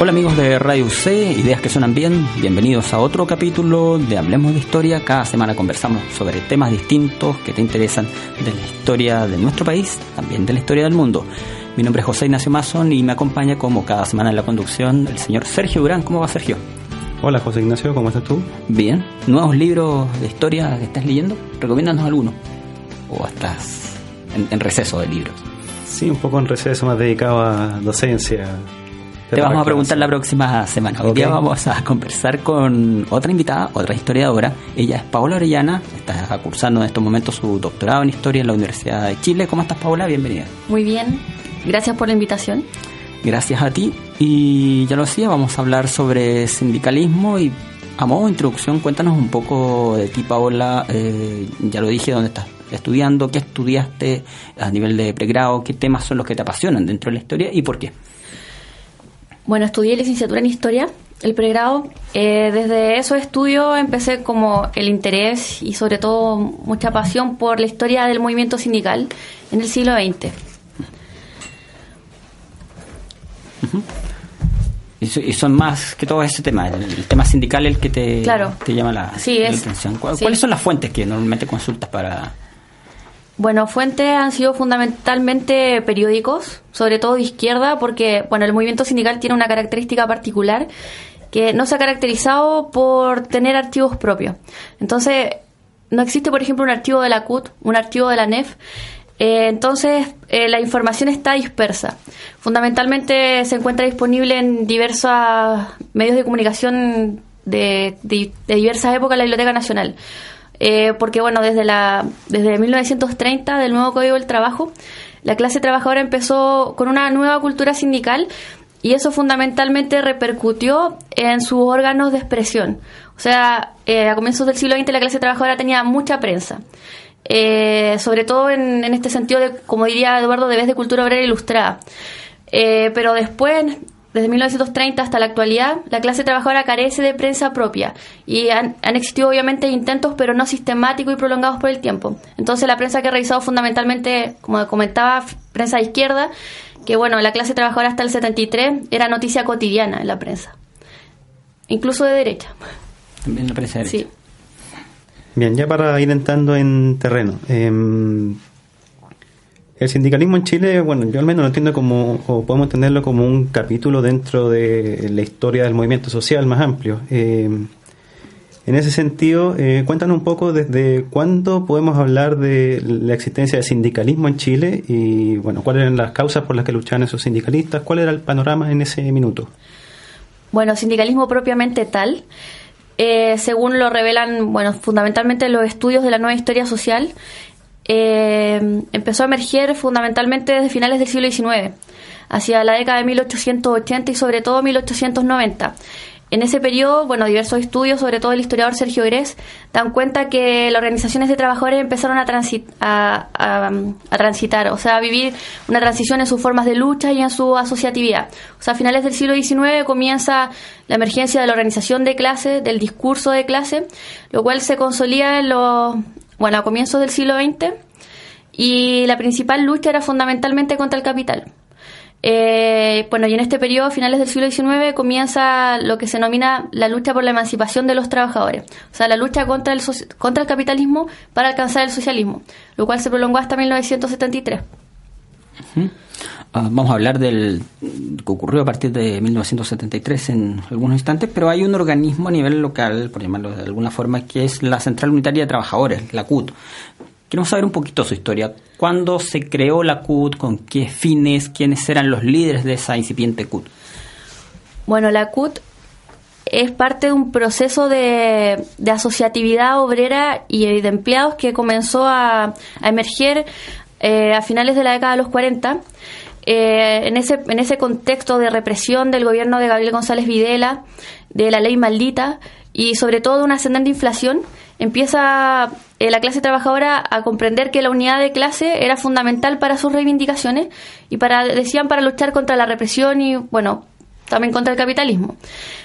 Hola amigos de Radio UC, ideas que suenan bien, bienvenidos a otro capítulo de Hablemos de Historia. Cada semana conversamos sobre temas distintos que te interesan de la historia de nuestro país, también de la historia del mundo. Mi nombre es José Ignacio Mason y me acompaña como cada semana en la conducción el señor Sergio Durán. ¿Cómo va Sergio? Hola José Ignacio, ¿cómo estás tú? Bien. ¿Nuevos libros de historia que estás leyendo? Recomiéndanos alguno. ¿O estás en, en receso de libros? Sí, un poco en receso, más dedicado a docencia, te vamos a preguntar la próxima semana. Hoy día vamos a conversar con otra invitada, otra historiadora. Ella es Paola Orellana, está cursando en estos momentos su doctorado en historia en la Universidad de Chile. ¿Cómo estás, Paola? Bienvenida. Muy bien, gracias por la invitación. Gracias a ti. Y ya lo decía, vamos a hablar sobre sindicalismo y a modo de introducción, cuéntanos un poco de ti, Paola. Eh, ya lo dije, ¿dónde estás estudiando? ¿Qué estudiaste a nivel de pregrado? ¿Qué temas son los que te apasionan dentro de la historia y por qué? Bueno, estudié licenciatura en Historia, el pregrado. Eh, desde esos estudios empecé como el interés y sobre todo mucha pasión por la historia del movimiento sindical en el siglo XX. Y son más que todo ese tema, el, tema sindical el que te, te llama la, atención. ¿Cuáles son las fuentes que normalmente consultas para, bueno, fuentes han sido fundamentalmente periódicos, sobre todo de izquierda, porque bueno, el movimiento sindical tiene una característica particular que no se ha caracterizado por tener archivos propios. Entonces, no existe, por ejemplo, un archivo de la CUT, un archivo de la NEF. Eh, entonces, eh, la información está dispersa. Fundamentalmente se encuentra disponible en diversos medios de comunicación de, de diversas épocas en la Biblioteca Nacional. Eh, porque bueno, desde, la, desde 1930 del nuevo Código del Trabajo, la clase trabajadora empezó con una nueva cultura sindical y eso fundamentalmente repercutió en sus órganos de expresión. O sea, eh, a comienzos del siglo XX la clase trabajadora tenía mucha prensa. Eh, sobre todo en, en, este sentido de, como diría Eduardo, de vez de cultura obrera ilustrada. pero después, desde 1930 hasta la actualidad, la clase trabajadora carece de prensa propia y han, existido obviamente intentos, pero no sistemáticos y prolongados por el tiempo. Entonces la prensa que ha revisado fundamentalmente, como comentaba, prensa de izquierda, que bueno, la clase trabajadora hasta el 73 era noticia cotidiana en la prensa, incluso de derecha. También la prensa de derecha. Sí. Bien, ya para ir entrando en terreno. Eh, el sindicalismo en Chile, bueno, yo al menos lo entiendo como, o podemos entenderlo como un capítulo dentro de la historia del movimiento social más amplio. Eh, en ese sentido, eh, cuéntanos un poco desde cuándo podemos hablar de la existencia del sindicalismo en Chile y, bueno, cuáles eran las causas por las que luchaban esos sindicalistas, cuál era el panorama en ese minuto. Bueno, sindicalismo propiamente tal, eh, según lo revelan, bueno, fundamentalmente los estudios de la nueva historia social, eh, empezó a emerger fundamentalmente desde finales del siglo XIX, hacia la década de 1880 y sobre todo 1890. En ese periodo, bueno, diversos estudios, sobre todo el historiador Sergio Gres, dan cuenta que las organizaciones de trabajadores empezaron a, a, transitar, o sea, a vivir una transición en sus formas de lucha y en su asociatividad. O sea, a finales del siglo XIX comienza la emergencia de la organización de clase, del discurso de clase, lo cual se consolida en los, bueno, a comienzos del siglo XX, y la principal lucha era fundamentalmente contra el capital. Eh, bueno, y en este periodo, a finales del siglo XIX, comienza lo que se denomina la lucha por la emancipación de los trabajadores, o sea, la lucha contra el, contra el capitalismo para alcanzar el socialismo, lo cual se prolongó hasta 1973. Ah, vamos a hablar del que ocurrió a partir de 1973 en algunos instantes, pero hay un organismo a nivel local, por llamarlo de alguna forma, que es la Central Unitaria de Trabajadores, la CUT. Queremos saber un poquito su historia. ¿Cuándo se creó la CUT? ¿Con qué fines? ¿Quiénes eran los líderes de esa incipiente CUT? Bueno, la CUT es parte de un proceso de, asociatividad obrera y de empleados que comenzó a, emerger eh, a finales de la década de los 40 eh, en, ese, en ese contexto de represión del gobierno de Gabriel González Videla, de la ley maldita y sobre todo de una ascendente inflación, empieza eh, la clase trabajadora a comprender que la unidad de clase era fundamental para sus reivindicaciones y para, decían, para luchar contra la represión y, bueno, también contra el capitalismo.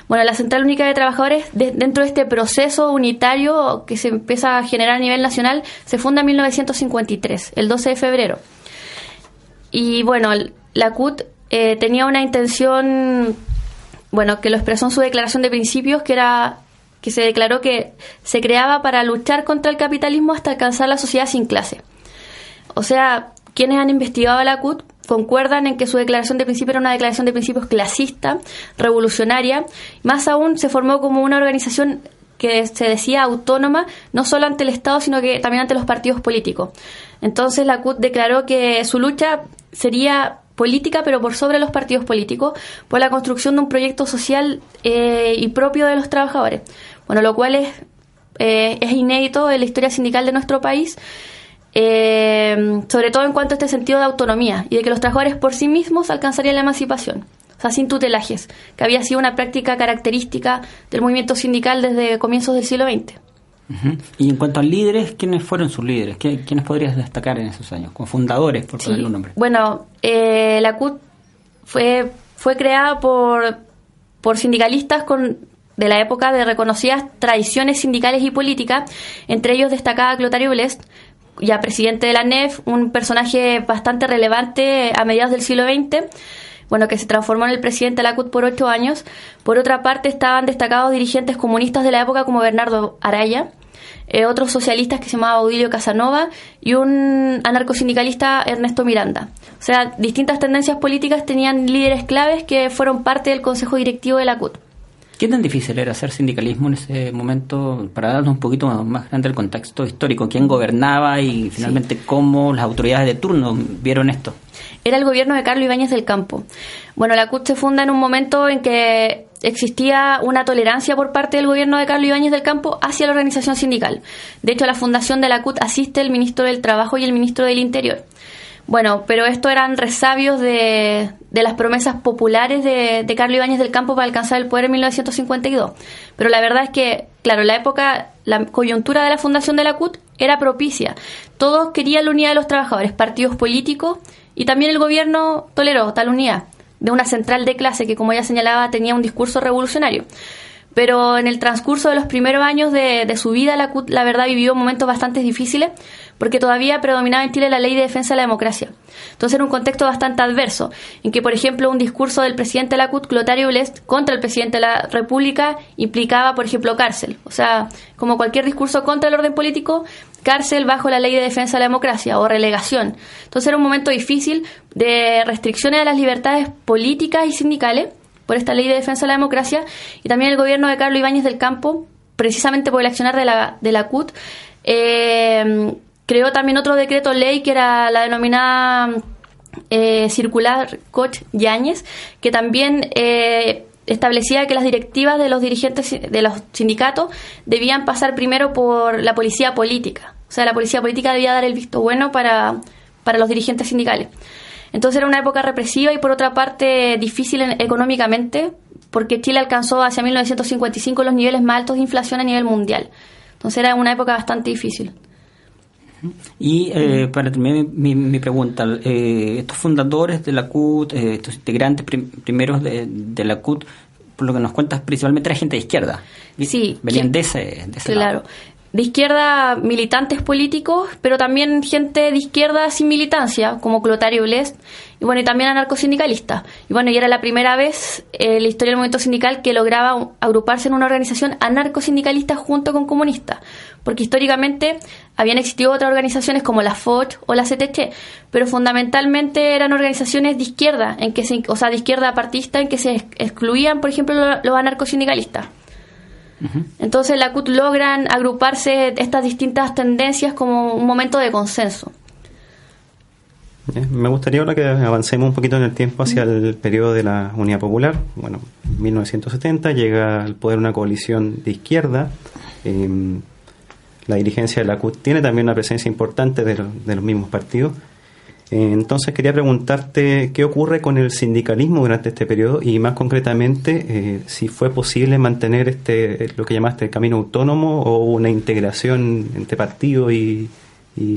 Bueno, la Central Única de Trabajadores, dentro de este proceso unitario que se empieza a generar a nivel nacional, se funda en 1953, el 12 de febrero. Y bueno, la CUT eh, tenía una intención bueno, que lo expresó en su declaración de principios, que era que se declaró que se creaba para luchar contra el capitalismo hasta alcanzar la sociedad sin clase. O sea, quienes han investigado a la CUT concuerdan en que su declaración de principios era una declaración de principios clasista, revolucionaria, más aún se formó como una organización que se decía autónoma, no solo ante el Estado, sino que también ante los partidos políticos. Entonces la CUT declaró que su lucha sería política, pero por sobre los partidos políticos, por la construcción de un proyecto social eh, y propio de los trabajadores. Bueno, lo cual es, eh, es inédito en la historia sindical de nuestro país, eh, sobre todo en cuanto a este sentido de autonomía y de que los trabajadores por sí mismos alcanzarían la emancipación, o sea, sin tutelajes, que había sido una práctica característica del movimiento sindical desde comienzos del siglo XX. Y en cuanto a líderes, ¿quiénes fueron sus líderes? ¿Quiénes podrías destacar en esos años? Como fundadores, por ponerle un nombre. Bueno, eh, la CUT fue, fue creada por, por sindicalistas con de la época de reconocidas tradiciones sindicales y políticas, entre ellos destacaba Clotario Blest, ya presidente de la NEF, un personaje bastante relevante a mediados del siglo XX, bueno, que se transformó en el presidente de la CUT por ocho años. Por otra parte, estaban destacados dirigentes comunistas de la época como Bernardo Araya, eh, otros socialistas que se llamaba Audilio Casanova y un anarcosindicalista Ernesto Miranda. O sea, distintas tendencias políticas tenían líderes claves que fueron parte del consejo directivo de la CUT. ¿Qué tan difícil era hacer sindicalismo en ese momento para darnos un poquito más grande el contexto histórico? ¿Quién gobernaba y finalmente cómo las autoridades de turno vieron esto? Era el gobierno de Carlos Ibáñez del Campo. Bueno, la CUT se funda en un momento en que existía una tolerancia por parte del gobierno de Carlos Ibáñez del Campo hacia la organización sindical. De hecho, a la fundación de la CUT asiste el ministro del Trabajo y el ministro del Interior. Bueno, pero esto eran resabios de, de las promesas populares de, de, Carlos Ibáñez del Campo para alcanzar el poder en 1952. Pero la verdad es que, claro, la época, la coyuntura de la fundación de la CUT era propicia. Todos querían la unidad de los trabajadores, partidos políticos y también el gobierno toleró tal unidad de una central de clase que, como ya señalaba, tenía un discurso revolucionario. Pero en el transcurso de los primeros años de, su vida, la CUT, la verdad, vivió momentos bastante difíciles porque todavía predominaba en Chile la ley de defensa de la democracia. Entonces era un contexto bastante adverso, en que, por ejemplo, un discurso del presidente de la CUT, Clotario Blest, contra el presidente de la República implicaba, por ejemplo, cárcel. O sea, como cualquier discurso contra el orden político, cárcel bajo la ley de defensa de la democracia o relegación. Entonces era un momento difícil de restricciones a las libertades políticas y sindicales por esta ley de defensa de la democracia y también el gobierno de Carlos Ibáñez del Campo, precisamente por el accionar de la, de la CUT, eh, creó también otro decreto ley que era la denominada eh, circular Koch Yáñez, que también eh, establecía que las directivas de los dirigentes de los sindicatos debían pasar primero por la policía política. O sea, la policía política debía dar el visto bueno para, para los dirigentes sindicales. Entonces era una época represiva y por otra parte difícil económicamente, porque Chile alcanzó hacia 1955 los niveles más altos de inflación a nivel mundial. Entonces era una época bastante difícil. Y eh, para terminar mi, pregunta, eh, estos fundadores de la CUT, eh, estos integrantes primeros de, de, la CUT, por lo que nos cuentas, principalmente era gente de izquierda. Sí. Venían de ese, de claro. De izquierda, militantes políticos, pero también gente de izquierda sin militancia, como Clotario Blest, y bueno, y también anarcosindicalistas. Y bueno, y era la primera vez en la historia del movimiento sindical que lograba agruparse en una organización anarcosindicalista junto con comunistas porque históricamente habían existido otras organizaciones como la FOCH o la CTC, pero fundamentalmente eran organizaciones de izquierda, en que se, o sea, de izquierda partista, en que se excluían, por ejemplo, los anarcosindicalistas. Entonces la CUT logran agruparse estas distintas tendencias como un momento de consenso. Me gustaría ahora que avancemos un poquito en el tiempo hacia el periodo de la Unidad Popular. Bueno, en 1970 llega al poder una coalición de izquierda. Eh, la dirigencia de la CUT tiene también una presencia importante de, los mismos partidos. Entonces quería preguntarte qué ocurre con el sindicalismo durante este periodo y más concretamente eh, si fue posible mantener este lo que llamaste el camino autónomo o una integración entre partido y,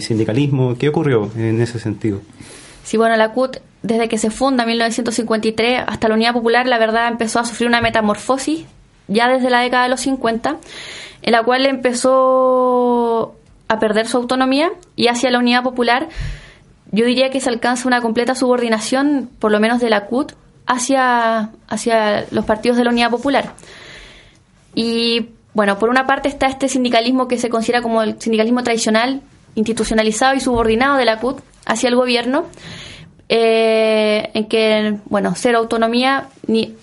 sindicalismo. ¿Qué ocurrió en ese sentido? Sí, bueno, la CUT desde que se funda en 1953 hasta la Unidad Popular, la verdad empezó a sufrir una metamorfosis ya desde la década de los 50 en la cual empezó a perder su autonomía y hacia la unidad popular yo diría que se alcanza una completa subordinación, por lo menos de la CUT, hacia, hacia los partidos de la Unidad Popular. Y bueno, por una parte está este sindicalismo que se considera como el sindicalismo tradicional, institucionalizado y subordinado de la CUT hacia el gobierno, eh, en que, bueno, cero autonomía ni...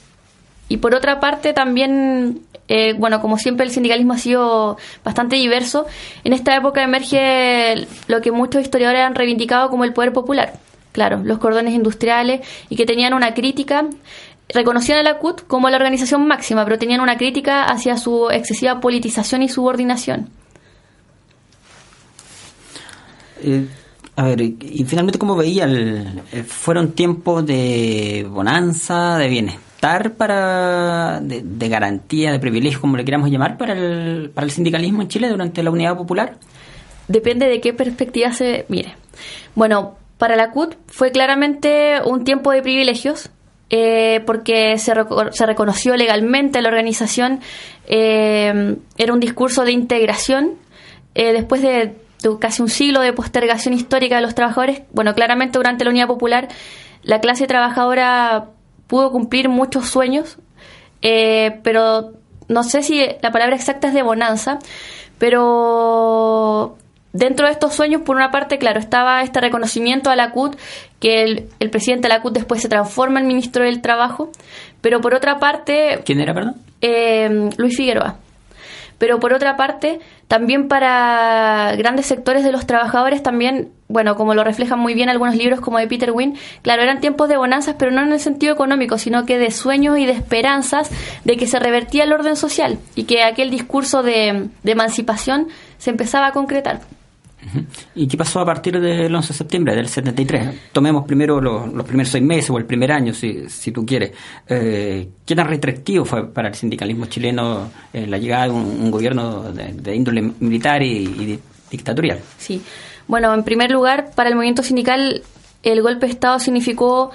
Y por otra parte también, eh, bueno, como siempre el sindicalismo ha sido bastante diverso, en esta época emerge lo que muchos historiadores han reivindicado como el poder popular, claro, los cordones industriales y que tenían una crítica reconocían a la CUT como la organización máxima, pero tenían una crítica hacia su excesiva politización y subordinación. Eh, a ver, y, finalmente, ¿cómo veía? El, eh, ¿Fueron tiempos de bonanza, de para de, garantía, de privilegio, como le queramos llamar, para el, para el sindicalismo en Chile durante la Unidad Popular? Depende de qué perspectiva se mire. Bueno, para la CUT fue claramente un tiempo de privilegios, eh, porque se, se, reconoció legalmente la organización, eh, era un discurso de integración. Eh, después de, casi un siglo de postergación histórica de los trabajadores, bueno, claramente durante la Unidad Popular la clase trabajadora pudo cumplir muchos sueños, pero no sé si la palabra exacta es de bonanza, pero dentro de estos sueños, por una parte, claro, estaba este reconocimiento a la CUT, que el, presidente de la CUT después se transforma en ministro del Trabajo, pero por otra parte... ¿Quién era, perdón? Eh, Luis Figueroa. Pero por otra parte, también para grandes sectores de los trabajadores, también, bueno, como lo reflejan muy bien algunos libros como de Peter Wynne, claro, eran tiempos de bonanzas, pero no en el sentido económico, sino que de sueños y de esperanzas de que se revertía el orden social y que aquel discurso de emancipación se empezaba a concretar. ¿Y qué pasó a partir del 11 de septiembre del 73? Tomemos primero los, primeros seis meses o el primer año, si, si tú quieres. Eh, ¿Qué tan restrictivo fue para el sindicalismo chileno eh, la llegada de un, gobierno de, índole militar y, dictatorial? Sí. Bueno, en primer lugar, para el movimiento sindical, el golpe de Estado significó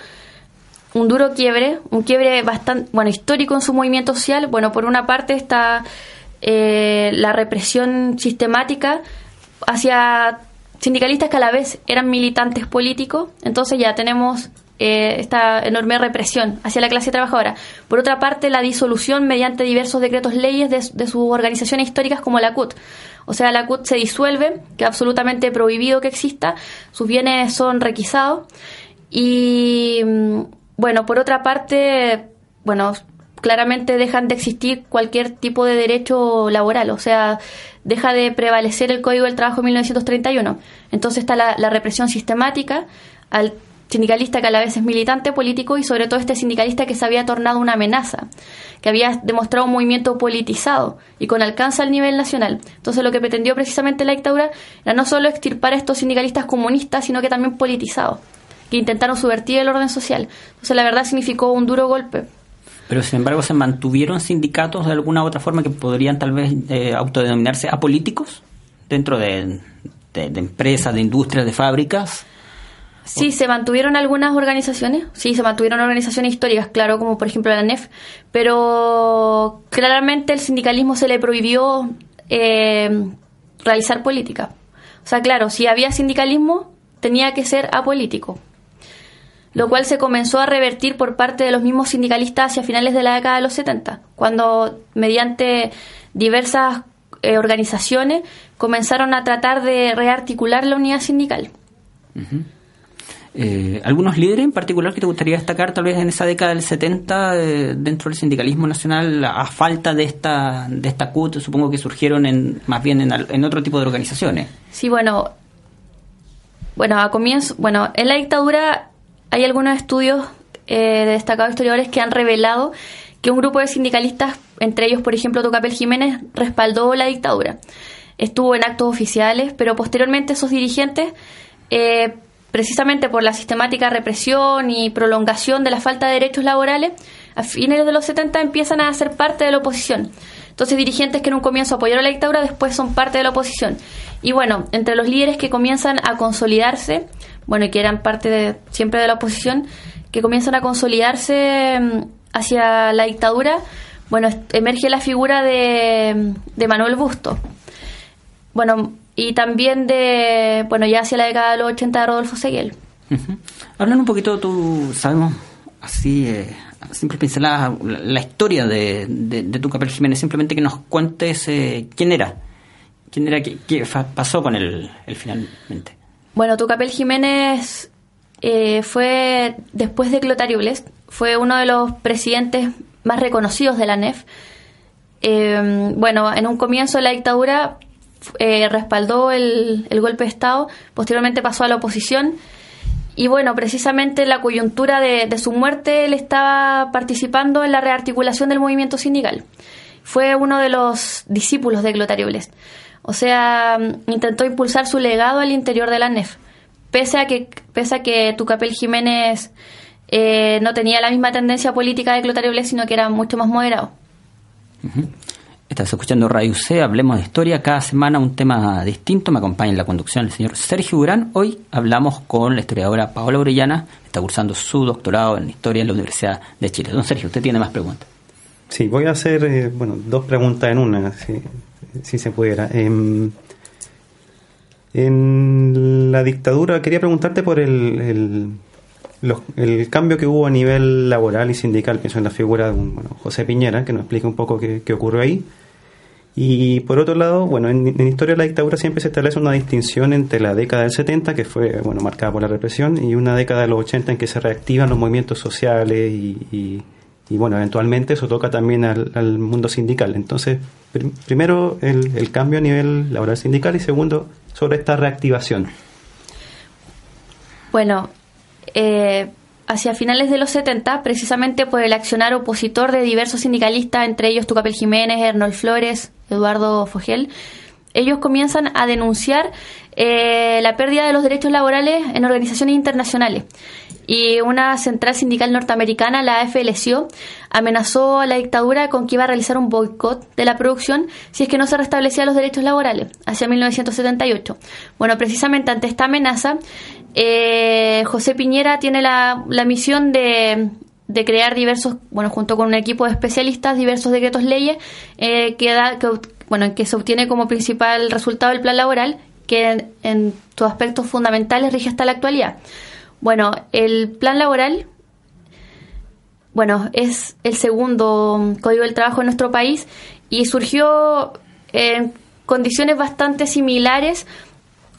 un duro quiebre, un quiebre bastante, bueno, histórico en su movimiento social. Bueno, por una parte está eh, la represión sistemática hacia sindicalistas que a la vez eran militantes políticos, entonces ya tenemos eh, esta enorme represión hacia la clase trabajadora. Por otra parte, la disolución mediante diversos decretos leyes de, sus organizaciones históricas como la CUT. O sea, la CUT se disuelve, que es absolutamente prohibido que exista, sus bienes son requisados y, mm, bueno, por otra parte, bueno, claramente dejan de existir cualquier tipo de derecho laboral, o sea, deja de prevalecer el Código del Trabajo de 1931. Entonces está la, represión sistemática al sindicalista que a la vez es militante político y sobre todo este sindicalista que se había tornado una amenaza, que había demostrado un movimiento politizado y con alcance al nivel nacional. Entonces lo que pretendió precisamente la dictadura era no solo extirpar a estos sindicalistas comunistas, sino que también politizados, que intentaron subvertir el orden social. Entonces la verdad significó un duro golpe. Pero sin embargo se mantuvieron sindicatos de alguna u otra forma que podrían tal vez eh, autodenominarse apolíticos dentro de, empresas, de industrias, de fábricas. Sí, se mantuvieron algunas organizaciones, sí, se mantuvieron organizaciones históricas, claro, como por ejemplo la NEF, pero claramente el sindicalismo se le prohibió eh, realizar política. O sea, claro, si había sindicalismo, tenía que ser apolítico lo cual se comenzó a revertir por parte de los mismos sindicalistas hacia finales de la década de los 70, cuando mediante diversas eh, organizaciones comenzaron a tratar de rearticular la unidad sindical. Eh, ¿Algunos líderes en particular que te gustaría destacar tal vez en esa década del 70 eh, dentro del sindicalismo nacional a falta de esta de esta CUT? Supongo que surgieron en, más bien en, en otro tipo de organizaciones. Sí, bueno, bueno, a comienzo, bueno, en la dictadura hay algunos estudios eh, de destacados historiadores que han revelado que un grupo de sindicalistas, entre ellos, por ejemplo, Tocapel Jiménez, respaldó la dictadura. Estuvo en actos oficiales, pero posteriormente esos dirigentes, eh, precisamente por la sistemática represión y prolongación de la falta de derechos laborales, a fines de los 70 empiezan a ser parte de la oposición. Entonces, dirigentes que en un comienzo apoyaron la dictadura después son parte de la oposición. Y bueno, entre los líderes que comienzan a consolidarse bueno, y que eran parte de, siempre de la oposición, que comienzan a consolidarse mm, hacia la dictadura, bueno, emerge la figura de, de Manuel Busto. Bueno, y también de, bueno, ya hacia la década de los 80 de Rodolfo Seguel. Hablan un poquito, tú sabemos así, eh, siempre pincelada la, historia de, de, tu Capel Jiménez, simplemente que nos cuentes eh, quién era, quién era, qué, pasó con él, finalmente. Bueno, tu Capel Jiménez eh, fue, después de Clotario Blest, fue uno de los presidentes más reconocidos de la NEF. Eh, bueno, en un comienzo de la dictadura respaldó el, el golpe de Estado, posteriormente pasó a la oposición y bueno, precisamente la coyuntura de, su muerte, él estaba participando en la rearticulación del movimiento sindical. Fue uno de los discípulos de Clotario Blest. O sea, intentó impulsar su legado al interior de la NEF. Pese a que, pese a que Tucapel Jiménez eh, no tenía la misma tendencia política de Clotario Blest, sino que era mucho más moderado. Estás escuchando Radio C, hablemos de historia. Cada semana un tema distinto. Me acompaña en la conducción el señor Sergio Durán. Hoy hablamos con la historiadora Paola Orellana. Está cursando su doctorado en historia en la Universidad de Chile. Don Sergio, usted tiene más preguntas. Sí, voy a hacer eh, bueno dos preguntas en una, si, se pudiera. Em, en la dictadura quería preguntarte por el, el, cambio que hubo a nivel laboral y sindical, pienso en la figura de un, José Piñera, que nos explique un poco qué, qué ocurrió ahí. Y por otro lado, bueno, en, en, historia de la dictadura siempre se establece una distinción entre la década del 70, que fue bueno marcada por la represión, y una década de los 80 en que se reactivan los movimientos sociales y, bueno, eventualmente eso toca también al, mundo sindical. Entonces, primero el, el, cambio a nivel laboral sindical y segundo sobre esta reactivación. Bueno, eh, hacia finales de los 70, precisamente por el accionar opositor de diversos sindicalistas, entre ellos Tucapel Jiménez, Hernol Flores, Eduardo Fogel, ellos comienzan a denunciar eh, la pérdida de los derechos laborales en organizaciones internacionales. Y una central sindical norteamericana, la AFLCO, amenazó a la dictadura con que iba a realizar un boicot de la producción si es que no se restablecían los derechos laborales, hacia 1978. Bueno, precisamente ante esta amenaza, eh, José Piñera tiene la, misión de, crear diversos, bueno, junto con un equipo de especialistas, diversos decretos leyes eh, que, da, que, bueno, que se obtiene como principal resultado el plan laboral, que en, sus aspectos fundamentales rige hasta la actualidad. Bueno, el plan laboral, bueno, es el segundo código del trabajo en nuestro país y surgió en condiciones bastante similares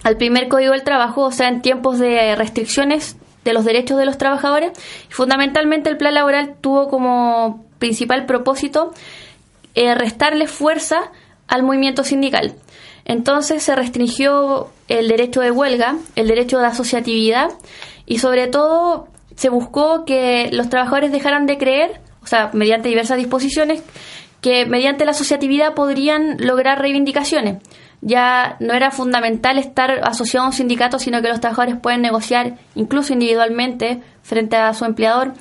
al primer Código del Trabajo, o sea, en tiempos de restricciones de los derechos de los trabajadores. Fundamentalmente el plan laboral tuvo como principal propósito eh, restarle fuerza al movimiento sindical. Entonces se restringió el derecho de huelga, el derecho de asociatividad y sobre todo se buscó que los trabajadores dejaran de creer, o sea, mediante diversas disposiciones, que mediante la asociatividad podrían lograr reivindicaciones ya no era fundamental estar asociado a un sindicato, sino que los trabajadores pueden negociar incluso individualmente frente a su empleador.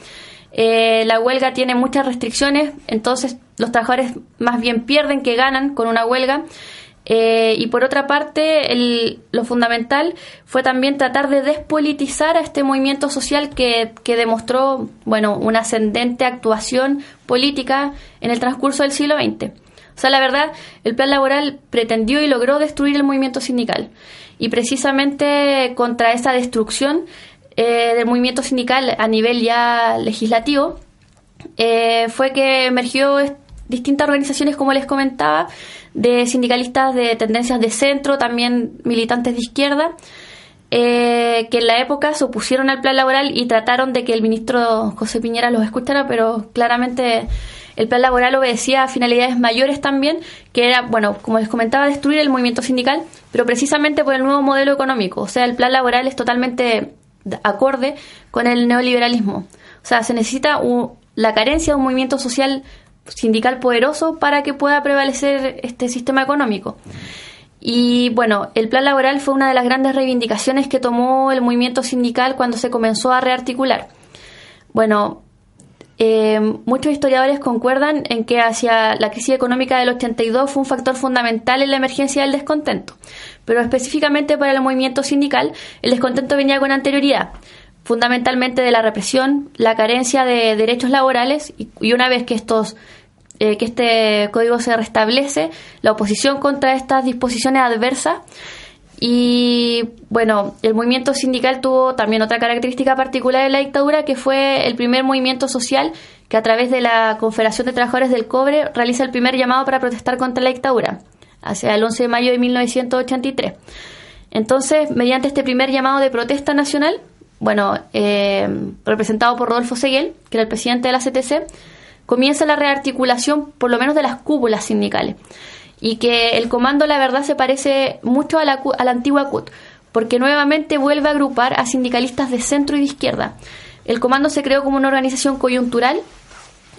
Eh, la huelga tiene muchas restricciones, entonces los trabajadores más bien pierden que ganan con una huelga. Eh, y por otra parte, lo fundamental fue también tratar de despolitizar a este movimiento social que, que, demostró bueno, una ascendente actuación política en el transcurso del siglo XX. O sea, la verdad, el plan laboral pretendió y logró destruir el movimiento sindical. Y precisamente contra esa destrucción eh, del movimiento sindical a nivel ya legislativo, eh, fue que emergió distintas organizaciones, como les comentaba, de sindicalistas de tendencias de centro, también militantes de izquierda, eh, que en la época se opusieron al plan laboral y trataron de que el ministro José Piñera los escuchara, pero claramente el plan laboral obedecía a finalidades mayores también, que era, bueno, como les comentaba, destruir el movimiento sindical, pero precisamente por el nuevo modelo económico. O sea, el plan laboral es totalmente acorde con el neoliberalismo. O sea, se necesita la carencia de un movimiento social sindical poderoso para que pueda prevalecer este sistema económico. Y bueno, el plan laboral fue una de las grandes reivindicaciones que tomó el movimiento sindical cuando se comenzó a rearticular. Bueno, eh, muchos historiadores concuerdan en que hacia la crisis económica del 82 fue un factor fundamental en la emergencia del descontento, pero específicamente para el movimiento sindical el descontento venía con anterioridad, fundamentalmente de la represión, la carencia de derechos laborales y, una vez que estos eh, que este código se restablece, la oposición contra estas disposiciones adversas Y bueno, el movimiento sindical tuvo también otra característica particular de la dictadura, que fue el primer movimiento social que a través de la Confederación de Trabajadores del Cobre realiza el primer llamado para protestar contra la dictadura, hacia el 11 de mayo de 1983. Entonces, mediante este primer llamado de protesta nacional, bueno, eh, representado por Rodolfo Seguel, que era el presidente de la CTC, comienza la rearticulación por lo menos de las cúpulas sindicales y que el comando la verdad se parece mucho a la, a la antigua CUT, porque nuevamente vuelve a agrupar a sindicalistas de centro y de izquierda. El comando se creó como una organización coyuntural,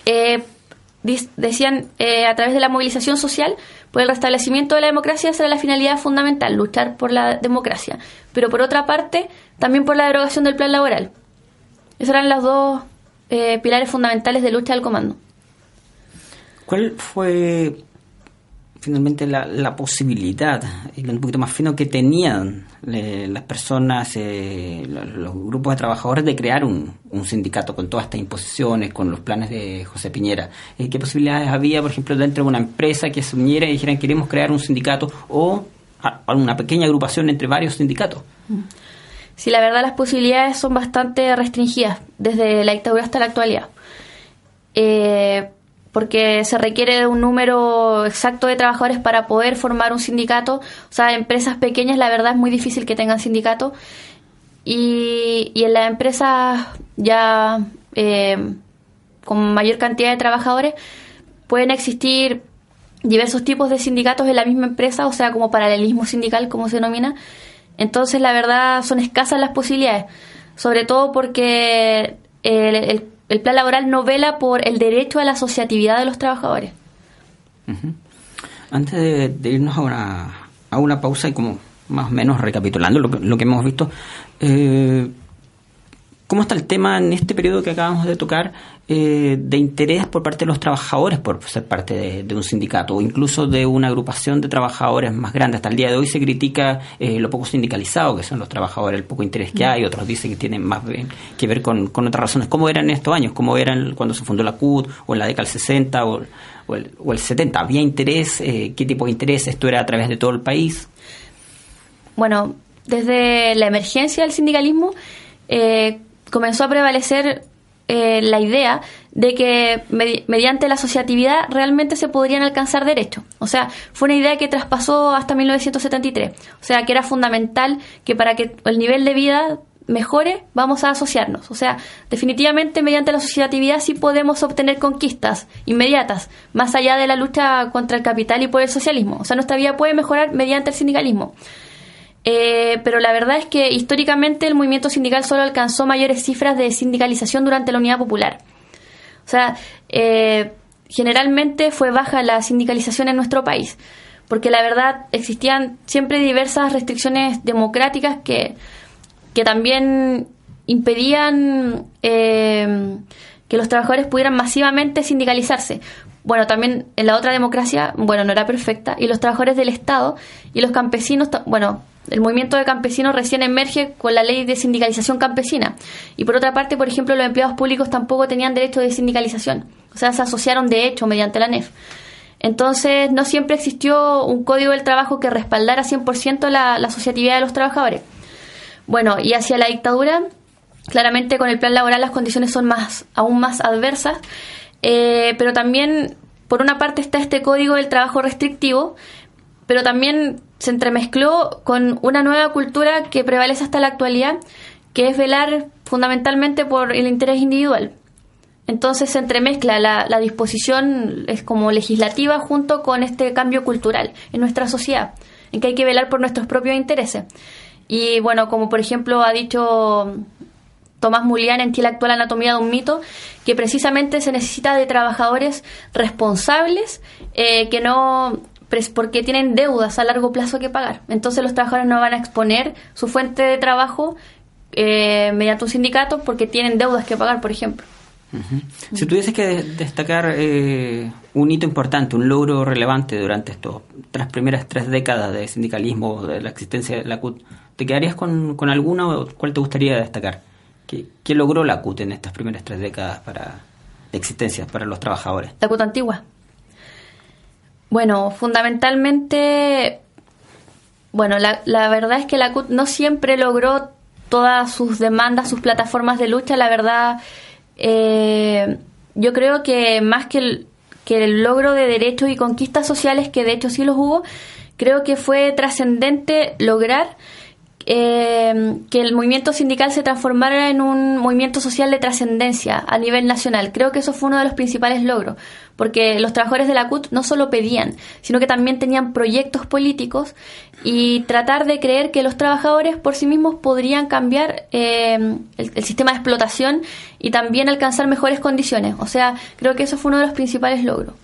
eh, decían eh, a través de la movilización social, por el restablecimiento de la democracia será la finalidad fundamental, luchar por la democracia, pero por otra parte, también por la derogación del plan laboral. Esos eran los dos eh, pilares fundamentales de lucha del comando. ¿Cuál fue finalmente la, la posibilidad, y un poquito más fino, que tenían eh, las personas, eh, los, grupos de trabajadores de crear un, sindicato con todas estas imposiciones, con los planes de José Piñera. Eh, ¿Qué posibilidades había, por ejemplo, dentro de una empresa que se uniera y dijeran queremos crear un sindicato o una pequeña agrupación entre varios sindicatos? Sí, la verdad las posibilidades son bastante restringidas desde la dictadura hasta la actualidad. Porque se requiere un número exacto de trabajadores para poder formar un sindicato. O sea, empresas pequeñas la verdad es muy difícil que tengan sindicato. Y, y en las empresas ya eh, con mayor cantidad de trabajadores pueden existir diversos tipos de sindicatos en la misma empresa, o sea, como paralelismo sindical, como se denomina. Entonces, la verdad, son escasas las posibilidades, sobre todo porque el, el el plan laboral no vela por el derecho a la asociatividad de los trabajadores. Antes de, irnos a una, a una pausa y como más o menos recapitulando lo que, lo que hemos visto, eh, ¿Cómo está el tema en este periodo que acabamos de tocar eh, de interés por parte de los trabajadores por ser parte de, un sindicato o incluso de una agrupación de trabajadores más grande? Hasta el día de hoy se critica eh, lo poco sindicalizado que son los trabajadores, el poco interés que hay, otros dicen que tienen más que ver con, otras razones. ¿Cómo eran en estos años? ¿Cómo eran cuando se fundó la CUT o en la década del 60 o, el, o el 70? ¿Había interés? Eh, ¿Qué tipo de interés? ¿Esto era a través de todo el país? Bueno, desde la emergencia del sindicalismo, eh, comenzó a prevalecer eh, la idea de que mediante la asociatividad realmente se podrían alcanzar derechos. O sea, fue una idea que traspasó hasta 1973. O sea, que era fundamental que para que el nivel de vida mejore, vamos a asociarnos. O sea, definitivamente mediante la asociatividad sí podemos obtener conquistas inmediatas, más allá de la lucha contra el capital y por el socialismo. O sea, nuestra vida puede mejorar mediante el sindicalismo. Eh, pero la verdad es que históricamente el movimiento sindical solo alcanzó mayores cifras de sindicalización durante la Unidad Popular. O sea, eh, generalmente fue baja la sindicalización en nuestro país, porque la verdad existían siempre diversas restricciones democráticas que, que también impedían eh, que los trabajadores pudieran masivamente sindicalizarse. Bueno, también en la otra democracia, bueno, no era perfecta, y los trabajadores del Estado y los campesinos, bueno, el movimiento de campesinos recién emerge con la ley de sindicalización campesina. Y por otra parte, por ejemplo, los empleados públicos tampoco tenían derecho de sindicalización. O sea, se asociaron de hecho mediante la NEF. Entonces, no siempre existió un código del trabajo que respaldara 100% la, la asociatividad de los trabajadores. Bueno, y hacia la dictadura, claramente con el plan laboral las condiciones son más, aún más adversas, eh, pero también, por una parte, está este código del trabajo restrictivo, pero también se entremezcló con una nueva cultura que prevalece hasta la actualidad, que es velar fundamentalmente por el interés individual. Entonces se entremezcla la, la, disposición es como legislativa junto con este cambio cultural en nuestra sociedad, en que hay que velar por nuestros propios intereses. Y bueno, como por ejemplo ha dicho Tomás Mulián en Chile actual anatomía de un mito, que precisamente se necesita de trabajadores responsables eh, que no porque tienen deudas a largo plazo que pagar. Entonces los trabajadores no van a exponer su fuente de trabajo eh, mediante un sindicato porque tienen deudas que pagar, por ejemplo. Si tuviese que destacar eh, un hito importante, un logro relevante durante estas primeras tres décadas de sindicalismo, de la existencia de la CUT, ¿te quedarías con, con alguna o cuál te gustaría destacar? ¿Qué, ¿Qué, logró la CUT en estas primeras tres décadas para, de existencia para los trabajadores? La CUT antigua. Bueno, fundamentalmente Bueno, la, la verdad es que la CUT no siempre logró todas sus demandas, sus plataformas de lucha. La verdad, eh, yo creo que más que el, que el logro de derechos y conquistas sociales, que de hecho sí los hubo, creo que fue trascendente lograr eh, que el movimiento sindical se transformara en un movimiento social de trascendencia a nivel nacional. Creo que eso fue uno de los principales logros, porque los trabajadores de la CUT no solo pedían, sino que también tenían proyectos políticos y tratar de creer que los trabajadores por sí mismos podrían cambiar eh, el, el, sistema de explotación y también alcanzar mejores condiciones. O sea, creo que eso fue uno de los principales logros.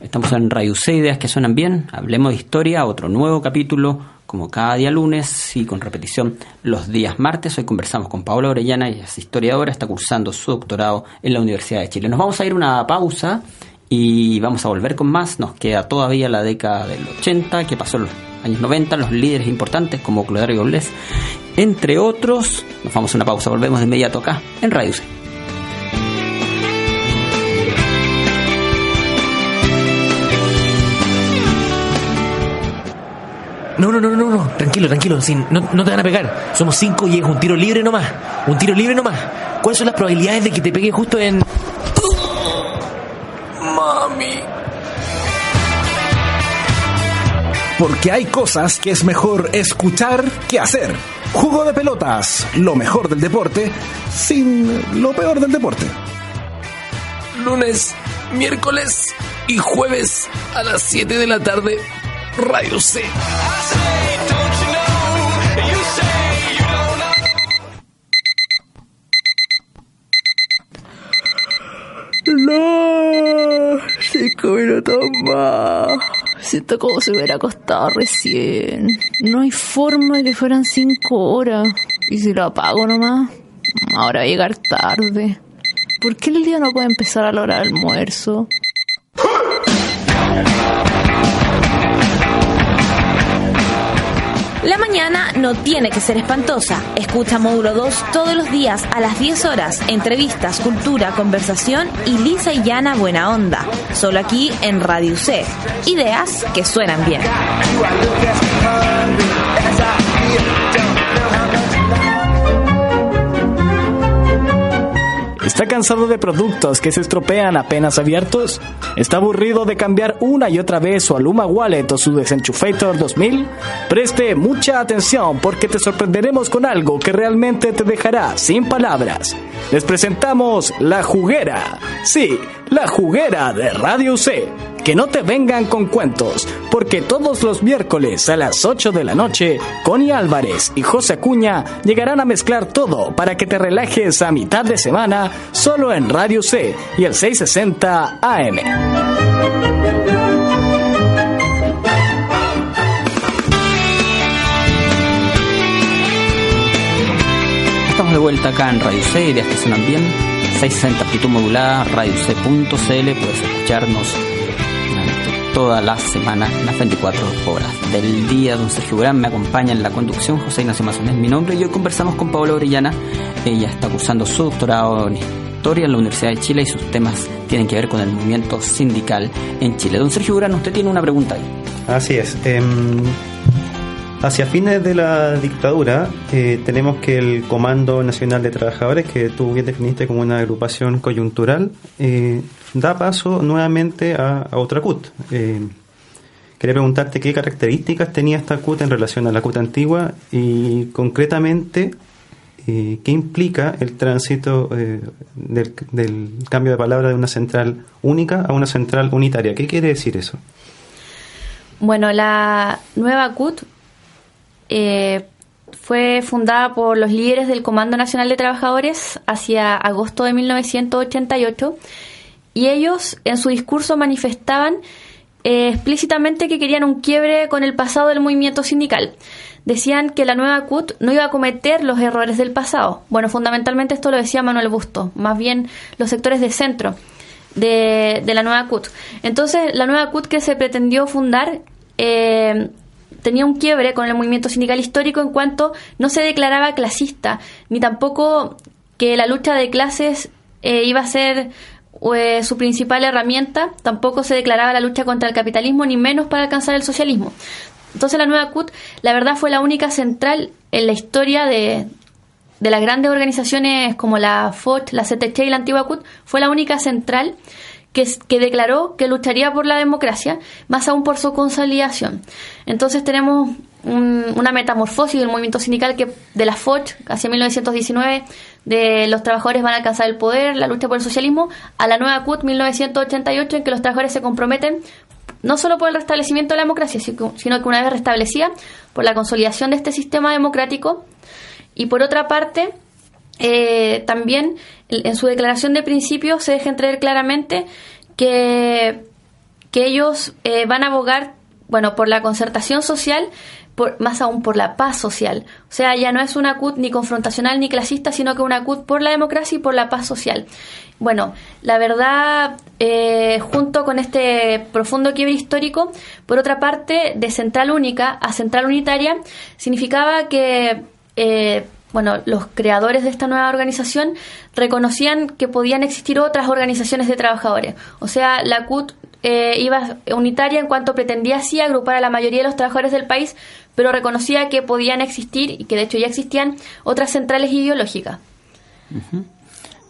Estamos en Radio C, Ideas que suenan bien. Hablemos de historia, otro nuevo capítulo, como cada día lunes y con repetición los días martes. Hoy conversamos con Paola Orellana, ella es historiadora, está cursando su doctorado en la Universidad de Chile. Nos vamos a ir una pausa y vamos a volver con más. Nos queda todavía la década del 80, que pasó en los años 90, los líderes importantes como Clodario Gobles, entre otros. Nos vamos a una pausa, volvemos de inmediato acá en Radio C. No, no, no, no, no, tranquilo, tranquilo, sin, no, no te van a pegar. Somos cinco y es un tiro libre nomás. Un tiro libre nomás. ¿Cuáles son las probabilidades de que te pegue justo en... Mami. Porque hay cosas que es mejor escuchar que hacer. Jugo de pelotas, lo mejor del deporte, sin lo peor del deporte. Lunes, miércoles y jueves a las 7 de la tarde Radio C. No, cinco minutos más. Siento como si hubiera acostado recién. No hay forma de que fueran cinco horas. ¿Y si lo apago nomás? Ahora va a llegar tarde. ¿Por qué el día no puede empezar a la hora del almuerzo? La mañana no tiene que ser espantosa. Escucha Módulo 2 todos los días a las 10 horas. Entrevistas, cultura, conversación y lisa y llana buena onda. Solo aquí en Radio C. Ideas que suenan bien. ¿Está cansado de productos que se estropean apenas abiertos? ¿Está aburrido de cambiar una y otra vez su Aluma Wallet o su Desenchufator 2000? Preste mucha atención porque te sorprenderemos con algo que realmente te dejará sin palabras. Les presentamos La Juguera. Sí, La Juguera de Radio C. Que no te vengan con cuentos, porque todos los miércoles a las 8 de la noche, Connie Álvarez y José Acuña llegarán a mezclar todo para que te relajes a mitad de semana solo en Radio C y el 660 AM. Estamos de vuelta acá en Radio C, ideas que suenan bien. 660 amplitud modulada, radioc.cl. Puedes escucharnos durante toda la semana, las 24 horas del día. Don Sergio Gran me acompaña en la conducción. José Ignacio Mazón es mi nombre. Y hoy conversamos con Paola Orellana. Ella está cursando su doctorado en Historia en la Universidad de Chile y sus temas tienen que ver con el movimiento sindical en Chile. Don Sergio Gran, usted tiene una pregunta ahí. Así es. Eh, hacia fines de la dictadura eh, tenemos que el Comando Nacional de Trabajadores, que tú bien definiste como una agrupación coyuntural, eh, da paso nuevamente a, otra CUT. Eh, quería preguntarte qué características tenía esta CUT en relación a la CUT antigua y concretamente eh, qué implica el tránsito eh, del, del cambio de palabra de una central única a una central unitaria. ¿Qué quiere decir eso? Bueno, la nueva CUT eh, fue fundada por los líderes del Comando Nacional de Trabajadores hacia agosto de 1988 y ellos en su discurso manifestaban eh, explícitamente que querían un quiebre con el pasado del movimiento sindical. Decían que la nueva CUT no iba a cometer los errores del pasado. Bueno, fundamentalmente esto lo decía Manuel Busto, más bien los sectores de centro de, de la nueva CUT. Entonces, la nueva CUT que se pretendió fundar eh, tenía un quiebre con el movimiento sindical histórico en cuanto no se declaraba clasista, ni tampoco que la lucha de clases eh, iba a ser eh, su principal herramienta, tampoco se declaraba la lucha contra el capitalismo, ni menos para alcanzar el socialismo. Entonces la nueva CUT, la verdad, fue la única central en la historia de, de las grandes organizaciones como la FOT, la CTC y la antigua CUT, fue la única central que, que declaró que lucharía por la democracia, más aún por su consolidación. Entonces tenemos un- una metamorfosis del movimiento sindical que de la FOT hacia 1919, de los trabajadores van a alcanzar el poder, la lucha por el socialismo, a la nueva CUT 1988 en que los trabajadores se comprometen no solo por el restablecimiento de la democracia, sino que una vez restablecida, por la consolidación de este sistema democrático. Y por otra parte, eh, también en en su declaración de principios se deja entrever claramente que, que ellos eh, van a abogar, bueno, por la concertación social, por, más aún por la paz social. O sea, ya no es una CUT ni confrontacional ni clasista, sino que una CUT por la democracia y por la paz social. Bueno, la verdad, eh, junto con este profundo quiebre histórico, por otra parte, de central única a central unitaria, significaba que eh, bueno, los creadores de esta nueva organización reconocían que podían existir otras organizaciones de trabajadores. O sea, la CUT eh, iba unitaria en cuanto pretendía así agrupar a la mayoría de los trabajadores del país, pero reconocía que podían existir y que de hecho ya existían otras centrales ideológicas.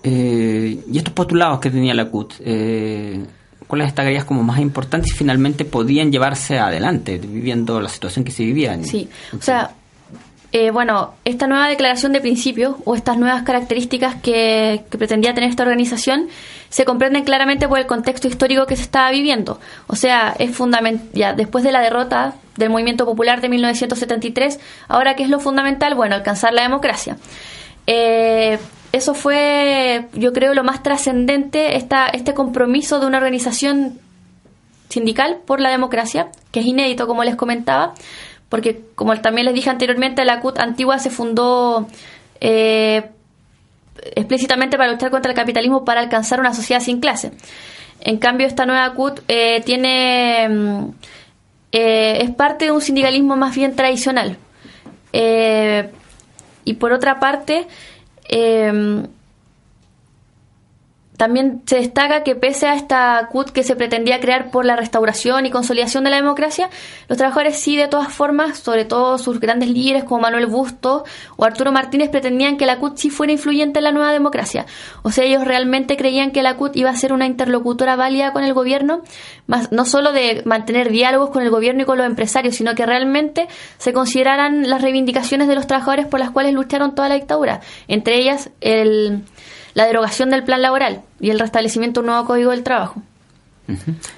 Eh, y estos postulados que tenía la CUT, eh, ¿cuáles destacarías como más importantes y finalmente podían llevarse adelante, viviendo la situación que se vivía? en- Sí, o sea, eh, bueno, esta nueva declaración de principios o estas nuevas características que, que pretendía tener esta organización se comprenden claramente por el contexto histórico que se estaba viviendo. O sea, es fundamental, ya después de la derrota del movimiento popular de 1973, ahora qué es lo fundamental? Bueno, alcanzar la democracia. Eh, eso fue, yo creo, lo más trascendente, este compromiso de una organización sindical por la democracia, que es inédito, como les comentaba, porque, como también les dije anteriormente, la CUT antigua se fundó eh, explícitamente para luchar contra el capitalismo para alcanzar una sociedad sin clase. En cambio, esta nueva CUT eh, tiene mm, eh, es parte de un sindicalismo más bien tradicional. Eh, y por otra parte, también se destaca que pese a esta CUT que se pretendía crear por la restauración y consolidación de la democracia, los trabajadores sí de todas formas, sobre todo sus grandes líderes como Manuel Busto o Arturo Martínez, pretendían que la CUT sí fuera influyente en la nueva democracia. O sea, ellos realmente creían que la CUT iba a ser una interlocutora válida con el gobierno, más, no solo de mantener diálogos con el gobierno y con los empresarios, sino que realmente se consideraran las reivindicaciones de los trabajadores por las cuales lucharon toda la dictadura, entre ellas el la derogación del plan laboral y el restablecimiento de un nuevo código del trabajo.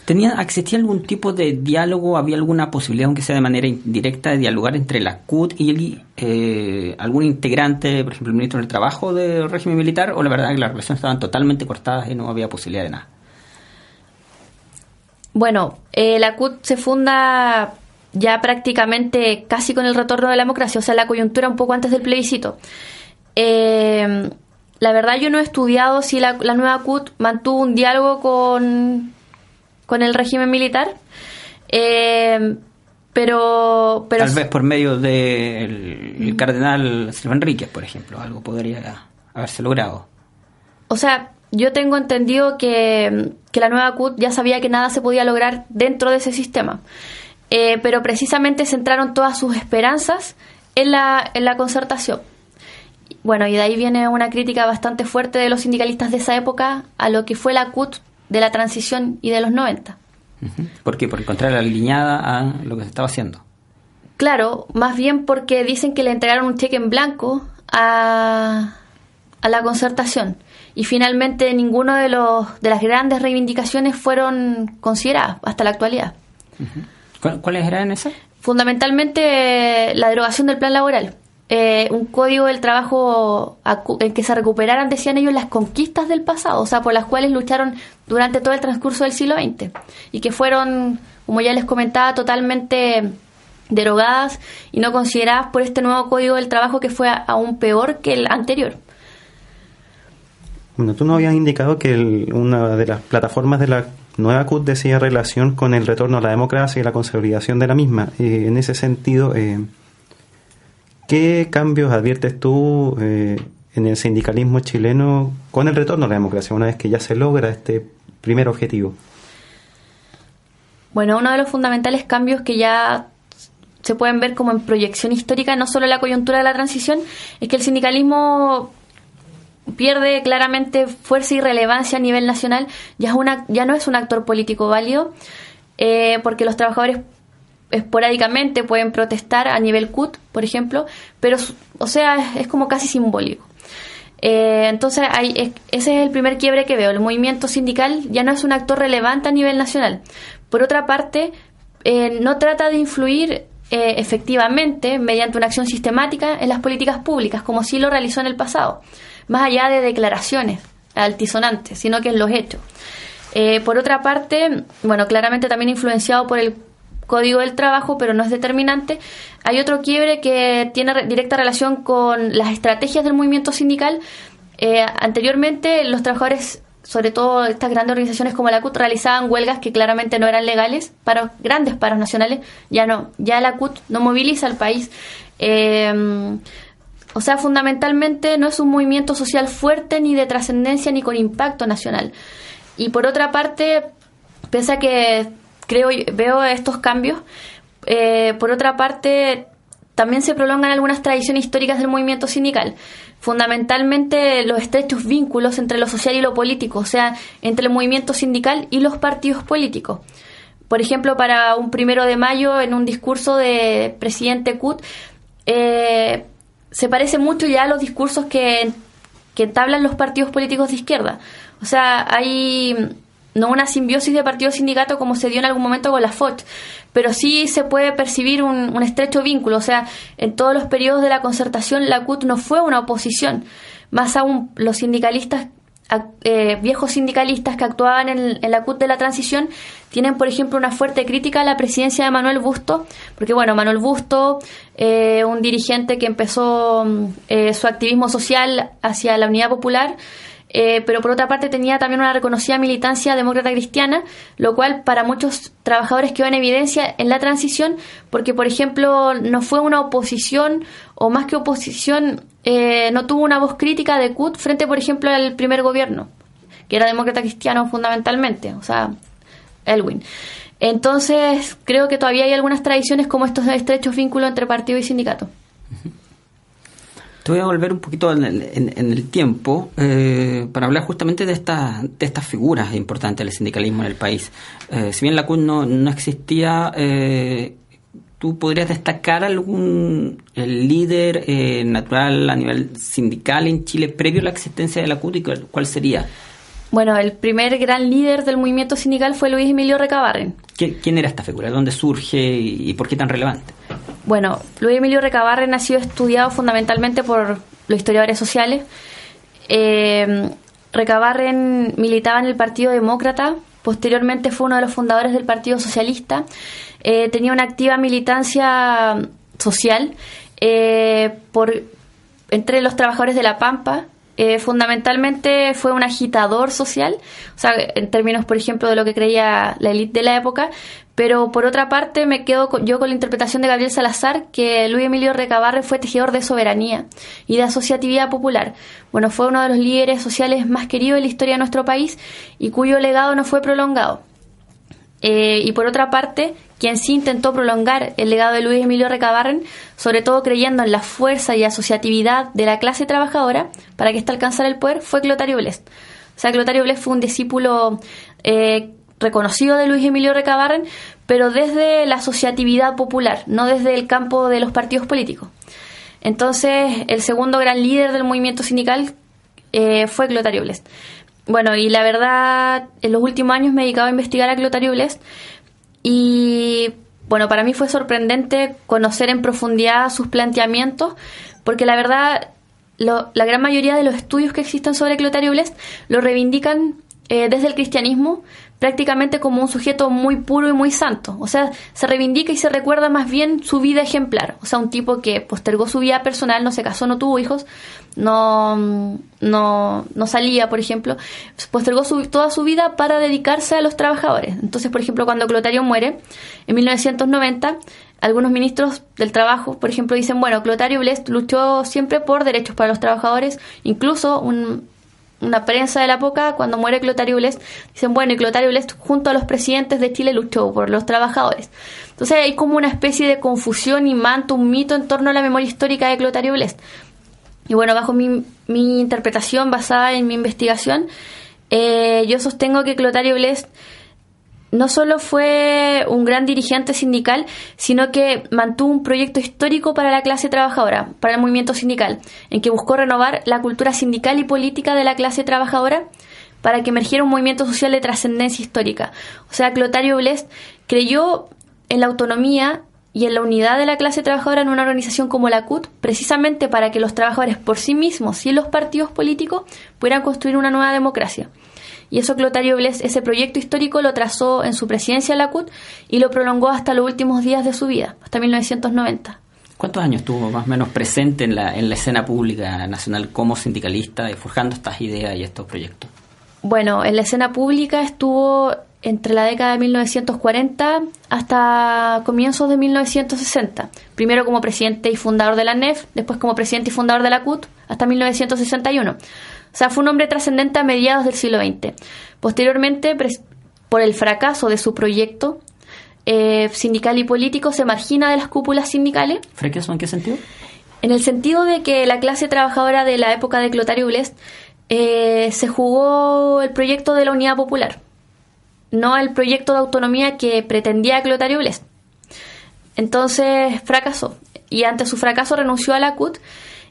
¿Tenía, ¿Existía algún tipo de diálogo? ¿Había alguna posibilidad, aunque sea de manera indirecta, de dialogar entre la CUT y el, eh, algún integrante, por ejemplo, el ministro del Trabajo del régimen militar? ¿O la verdad es que las relaciones estaban totalmente cortadas y no había posibilidad de nada? Bueno, eh, la CUT se funda ya prácticamente casi con el retorno de la democracia, o sea, la coyuntura un poco antes del plebiscito. Eh, la verdad yo no he estudiado si la, la nueva CUT mantuvo un diálogo con, con el régimen militar, eh, pero, pero Tal vez por medio del el cardenal Silva Enríquez, por ejemplo. Algo podría haberse logrado. O sea, yo tengo entendido que, que la nueva CUT ya sabía que nada se podía lograr dentro de ese sistema. Eh, pero precisamente centraron todas sus esperanzas en la, en la concertación. Bueno, y de ahí viene una crítica bastante fuerte de los sindicalistas de esa época a lo que fue la CUT de la transición y de los 90. Ujú. ¿Por qué? Por encontrar alineada a lo que se estaba haciendo. Claro, más bien porque dicen que le entregaron un cheque en blanco a, a la concertación y finalmente ninguno de los de las grandes reivindicaciones fueron consideradas hasta la actualidad. ¿Cuál- ¿Cuáles eran esas? Fundamentalmente eh, la derogación del plan laboral, eh, un código del trabajo en que se recuperaran, decían ellos, las conquistas del pasado, o sea, por las cuales lucharon durante todo el transcurso del siglo XX y que fueron, como ya les comentaba, totalmente derogadas y no consideradas por este nuevo código del trabajo que fue aún peor que el anterior. Bueno, tú nos habías indicado que el- una de las plataformas de la nueva CUT decía relación con el retorno a la democracia y la consolidación de la misma. Eh, en ese sentido, eh, ¿qué cambios adviertes tú eh, en el sindicalismo chileno con el retorno a la democracia, una vez que ya se logra este primer objetivo? Bueno, uno de los fundamentales cambios que ya se pueden ver como en proyección histórica, no solo la coyuntura de la transición, es que el sindicalismo pierde claramente fuerza y relevancia a nivel nacional, ya, es una, ya no es un actor político válido, eh, porque los trabajadores esporádicamente pueden protestar a nivel CUT, por ejemplo, pero, o sea, es, como casi simbólico. Eh, entonces, hay, ese es el primer quiebre que veo. El movimiento sindical ya no es un actor relevante a nivel nacional. Por otra parte, eh, no trata de influir efectivamente mediante una acción sistemática en las políticas públicas, como sí lo realizó en el pasado más allá de declaraciones altisonantes, sino que en los hechos. Eh, por otra parte, bueno, claramente también influenciado por el Código del Trabajo, pero no es determinante. Hay otro quiebre que tiene directa relación con las estrategias del movimiento sindical. Eh, anteriormente, los trabajadores, sobre todo estas grandes organizaciones como la CUT, realizaban huelgas que claramente no eran legales, para grandes paros nacionales. Ya no, ya la CUT no moviliza al país. Eh, o sea, fundamentalmente no es un movimiento social fuerte ni de trascendencia ni con impacto nacional. Y por otra parte, pese que creo veo estos cambios, eh, por otra parte también se prolongan algunas tradiciones históricas del movimiento sindical, fundamentalmente los estrechos vínculos entre lo social y lo político, o sea, entre el movimiento sindical y los partidos políticos. Por ejemplo, para un primero de mayo, en un discurso de presidente Kut, eh, se parece mucho ya a los discursos que, que entablan los partidos políticos de izquierda. O sea, hay no una simbiosis de partido-sindicato como se dio en algún momento con la FOCH, pero sí se puede percibir un, un, estrecho vínculo. O sea, en todos los periodos de la concertación la CUT no fue una oposición. Más aún, los sindicalistas eh, viejos sindicalistas que actuaban en, la CUT de la transición tienen, por ejemplo, una fuerte crítica a la presidencia de Manuel Busto, porque, bueno, Manuel Busto, eh, un dirigente que empezó mm, eh, su activismo social hacia la Unidad Popular, eh, pero por otra parte tenía también una reconocida militancia demócrata cristiana, lo cual para muchos trabajadores quedó en evidencia en la transición, porque por ejemplo no fue una oposición o más que oposición, eh, no tuvo una voz crítica de CUT frente por ejemplo al primer gobierno, que era demócrata cristiano fundamentalmente, o sea, Elwin. Entonces creo que todavía hay algunas tradiciones como estos estrechos vínculos entre partido y sindicato voy a volver un poquito en el, tiempo eh, para hablar justamente de, esta, de estas figuras importantes del sindicalismo en el país. Eh, si bien la CUT no, no existía, eh, ¿tú podrías destacar algún líder natural a nivel sindical en Chile previo a la existencia de la CUT y cuál, sería? Bueno, el primer gran líder del movimiento sindical fue Luis Emilio Recabarren. ¿Quién era esta figura? ¿De dónde surge y por qué tan relevante? Bueno, Luis Emilio Recabarren ha sido estudiado fundamentalmente por los historiadores sociales. Eh, Recabarren militaba en el Partido Demócrata, posteriormente fue uno de los fundadores del Partido Socialista, eh, tenía una activa militancia social eh, por, entre los trabajadores de La Pampa, eh, fundamentalmente fue un agitador social, o sea, en términos, por ejemplo, de lo que creía la élite de la época, pero por otra parte me quedo yo con la interpretación de Gabriel Salazar que Luis Emilio Recabarre fue tejedor de soberanía y de asociatividad popular. Bueno, fue uno de los líderes sociales más queridos de la historia de nuestro país y cuyo legado no fue prolongado. Eh, y por otra parte, quien sí intentó prolongar el legado de Luis Emilio Recabarren, sobre todo creyendo en la fuerza y asociatividad de la clase trabajadora para que ésta alcanzara el poder, fue Clotario Blest. O sea, Clotario Blest fue un discípulo eh, reconocido de Luis Emilio Recabarren, pero desde la asociatividad popular, no desde el campo de los partidos políticos. Entonces, el segundo gran líder del movimiento sindical eh, fue Clotario Blest. Bueno, y la verdad, en los últimos años me he dedicado a investigar a Clotario Blest y, bueno, para mí fue sorprendente conocer en profundidad sus planteamientos, porque la verdad, la gran mayoría de los estudios que existen sobre Clotario Blest lo reivindican eh, desde el cristianismo, prácticamente como un sujeto muy puro y muy santo. O sea, se reivindica y se recuerda más bien su vida ejemplar. O sea, un tipo que postergó su vida personal, no se casó, no tuvo hijos, no, no, no salía, por ejemplo, postergó su, toda su vida para dedicarse a los trabajadores. Entonces, por ejemplo, cuando Clotario muere, en 1990, algunos ministros del trabajo, por ejemplo, dicen, bueno, Clotario Blest luchó siempre por derechos para los trabajadores, incluso un una prensa de la época, cuando muere Clotario Blest, dicen, bueno, y Clotario Blest junto a los presidentes de Chile luchó por los trabajadores. Entonces hay como una especie de confusión y manto, un mito en torno a la memoria histórica de Clotario Blest. Y bueno, bajo mi, mi interpretación basada en mi investigación, eh, yo sostengo que Clotario Blest no solo fue un gran dirigente sindical, sino que mantuvo un proyecto histórico para la clase trabajadora, para el movimiento sindical, en que buscó renovar la cultura sindical y política de la clase trabajadora para que emergiera un movimiento social de trascendencia histórica. O sea, Clotario Blest creyó en la autonomía y en la unidad de la clase trabajadora en una organización como la CUT, precisamente para que los trabajadores por sí mismos y los partidos políticos pudieran construir una nueva democracia. Y eso Clotario Bles, ese proyecto histórico lo trazó en su presidencia en la CUT y lo prolongó hasta los últimos días de su vida, hasta 1990. ¿Cuántos años estuvo más o menos presente en la, en la escena pública nacional como sindicalista, forjando estas ideas y estos proyectos? Bueno, en la escena pública estuvo entre la década de 1940 hasta comienzos de 1960. Primero como presidente y fundador de la NEF, después como presidente y fundador de la CUT hasta 1961. O sea, fue un hombre trascendente a mediados del siglo XX. Posteriormente, por el fracaso de su proyecto eh, sindical y político, se margina de las cúpulas sindicales. ¿Fracaso en qué sentido? En el sentido de que la clase trabajadora de la época de Clotario Blest eh, se jugó el proyecto de la unidad popular, no el proyecto de autonomía que pretendía Clotario Blest. Entonces fracasó y ante su fracaso renunció a la CUT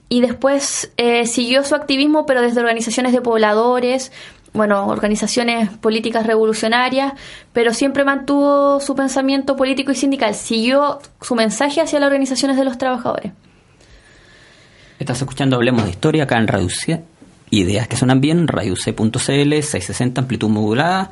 y después eh, siguió su activismo, pero desde organizaciones de pobladores, bueno, organizaciones políticas revolucionarias, pero siempre mantuvo su pensamiento político y sindical, siguió su mensaje hacia las organizaciones de los trabajadores. Estás escuchando Hablemos de Historia acá en Radio. Ideas que suenan bien, Radio C.cl, 660 amplitud modulada,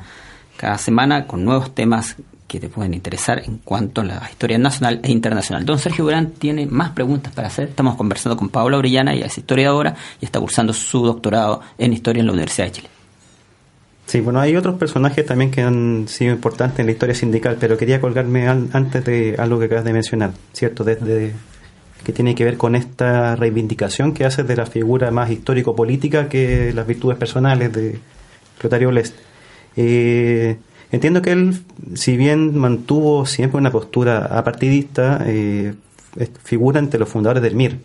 cada semana con nuevos temas que te pueden interesar en cuanto a la historia nacional e internacional. Don Sergio Durán tiene más preguntas para hacer. Estamos conversando con Paola Orellana, ella es historiadora y está cursando su doctorado en historia en la Universidad de Chile. Sí, bueno, hay otros personajes también que han sido importantes en la historia sindical, pero quería colgarme antes de algo que acabas de mencionar, ¿cierto? Desde que tiene que ver con esta reivindicación que hace de la figura más histórico-política que las virtudes personales de Clotario Blest. Eh, Entiendo que él, si bien mantuvo siempre una postura apartidista, eh, figura entre los fundadores del MIR.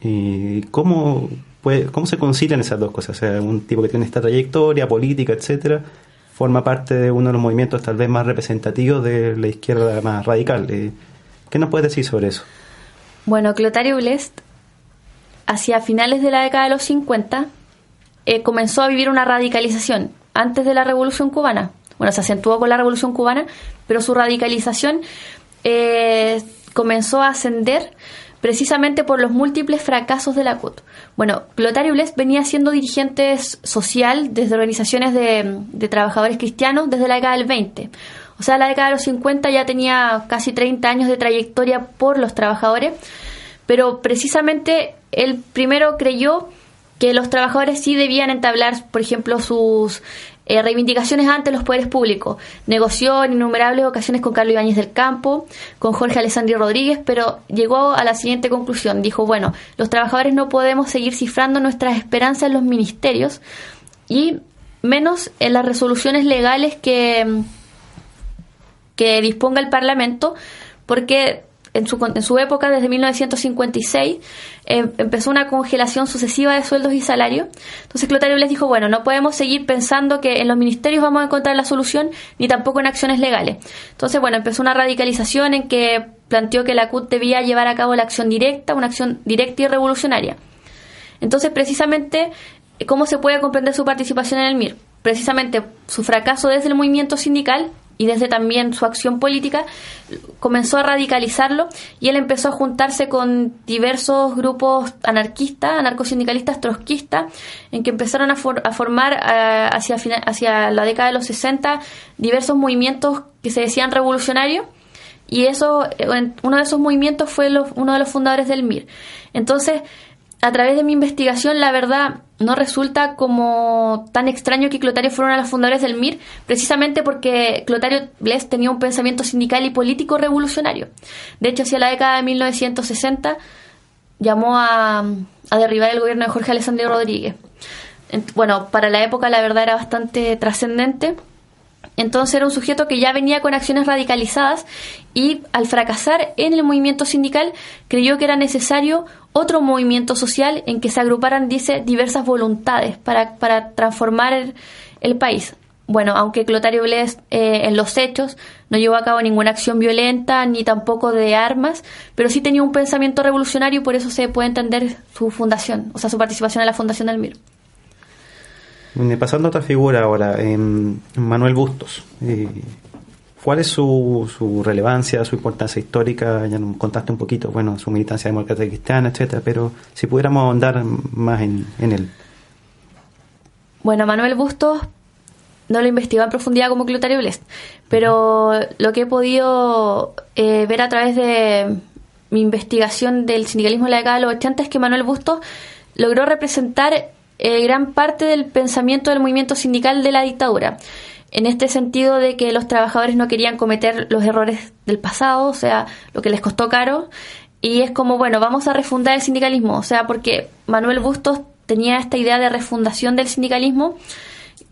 ¿Y cómo, puede, cómo se concilian esas dos cosas? O sea, un tipo que tiene esta trayectoria política, etcétera, forma parte de uno de los movimientos tal vez más representativos de la izquierda más radical. Eh, ¿Qué nos puede decir sobre eso? Bueno, Clotario Blest, hacia finales de la década de los 50, eh, comenzó a vivir una radicalización antes de la Revolución Cubana bueno, se acentuó con la Revolución Cubana, pero su radicalización eh, comenzó a ascender precisamente por los múltiples fracasos de la CUT. Bueno, Clotario Blest venía siendo dirigente social desde organizaciones de, de, trabajadores cristianos desde la década del 20. O sea, la década de los 50 ya tenía casi 30 años de trayectoria por los trabajadores, pero precisamente él primero creyó que los trabajadores sí debían entablar, por ejemplo, sus eh, reivindicaciones ante los poderes públicos. Negoció en innumerables ocasiones con Carlos Ibáñez del Campo, con Jorge Alessandro Rodríguez, pero llegó a la siguiente conclusión. Dijo, bueno, los trabajadores no podemos seguir cifrando nuestras esperanzas en los ministerios y menos en las resoluciones legales que, que disponga el Parlamento, porque en su, en su época, desde 1956, eh, empezó una congelación sucesiva de sueldos y salarios. Entonces Clotario les dijo, bueno, no podemos seguir pensando que en los ministerios vamos a encontrar la solución, ni tampoco en acciones legales. Entonces, bueno, empezó una radicalización en que planteó que la CUT debía llevar a cabo la acción directa, una acción directa y revolucionaria. Entonces, precisamente, ¿cómo se puede comprender su participación en el MIR? Precisamente su fracaso desde el movimiento sindical y desde también su acción política comenzó a radicalizarlo y él empezó a juntarse con diversos grupos anarquistas, anarcosindicalistas, trotskistas, en que empezaron a, formar eh, hacia, hacia la década de los 60 diversos movimientos que se decían revolucionarios y eso uno de esos movimientos fue uno de los fundadores del MIR. Entonces, a través de mi investigación, la verdad, no resulta como tan extraño que Clotario fuera uno de los fundadores del MIR, precisamente porque Clotario Bles tenía un pensamiento sindical y político revolucionario. De hecho, hacia la década de 1960 llamó a, a derribar el gobierno de Jorge Alessandro Rodríguez. Bueno, para la época la verdad era bastante trascendente. Entonces era un sujeto que ya venía con acciones radicalizadas y al fracasar en el movimiento sindical creyó que era necesario otro movimiento social en que se agruparan, dice, diversas voluntades para, para transformar el, el país. Bueno, aunque Clotario Blest eh, en los hechos no llevó a cabo ninguna acción violenta ni tampoco de armas, pero sí tenía un pensamiento revolucionario y por eso se puede entender su fundación, o sea, su participación en la fundación del MIR. Eh, Pasando a otra figura ahora, em, Manuel Bustos. Eh, ¿Cuál es su, su relevancia, su importancia histórica? Ya nos contaste un poquito, bueno, su militancia demócrata y cristiana, etcétera, pero si pudiéramos ahondar más en, en él. Bueno, Manuel Bustos no lo investigó en profundidad como Clotario Blest, pero lo que he podido eh, ver a través de mi investigación del sindicalismo en la década de los 80 es que Manuel Bustos logró representar eh, gran parte del pensamiento del movimiento sindical de la dictadura. En este sentido de que los trabajadores no querían cometer los errores del pasado, o sea, lo que les costó caro, y es como, bueno, vamos a refundar el sindicalismo, o sea, porque Manuel Bustos tenía esta idea de refundación del sindicalismo,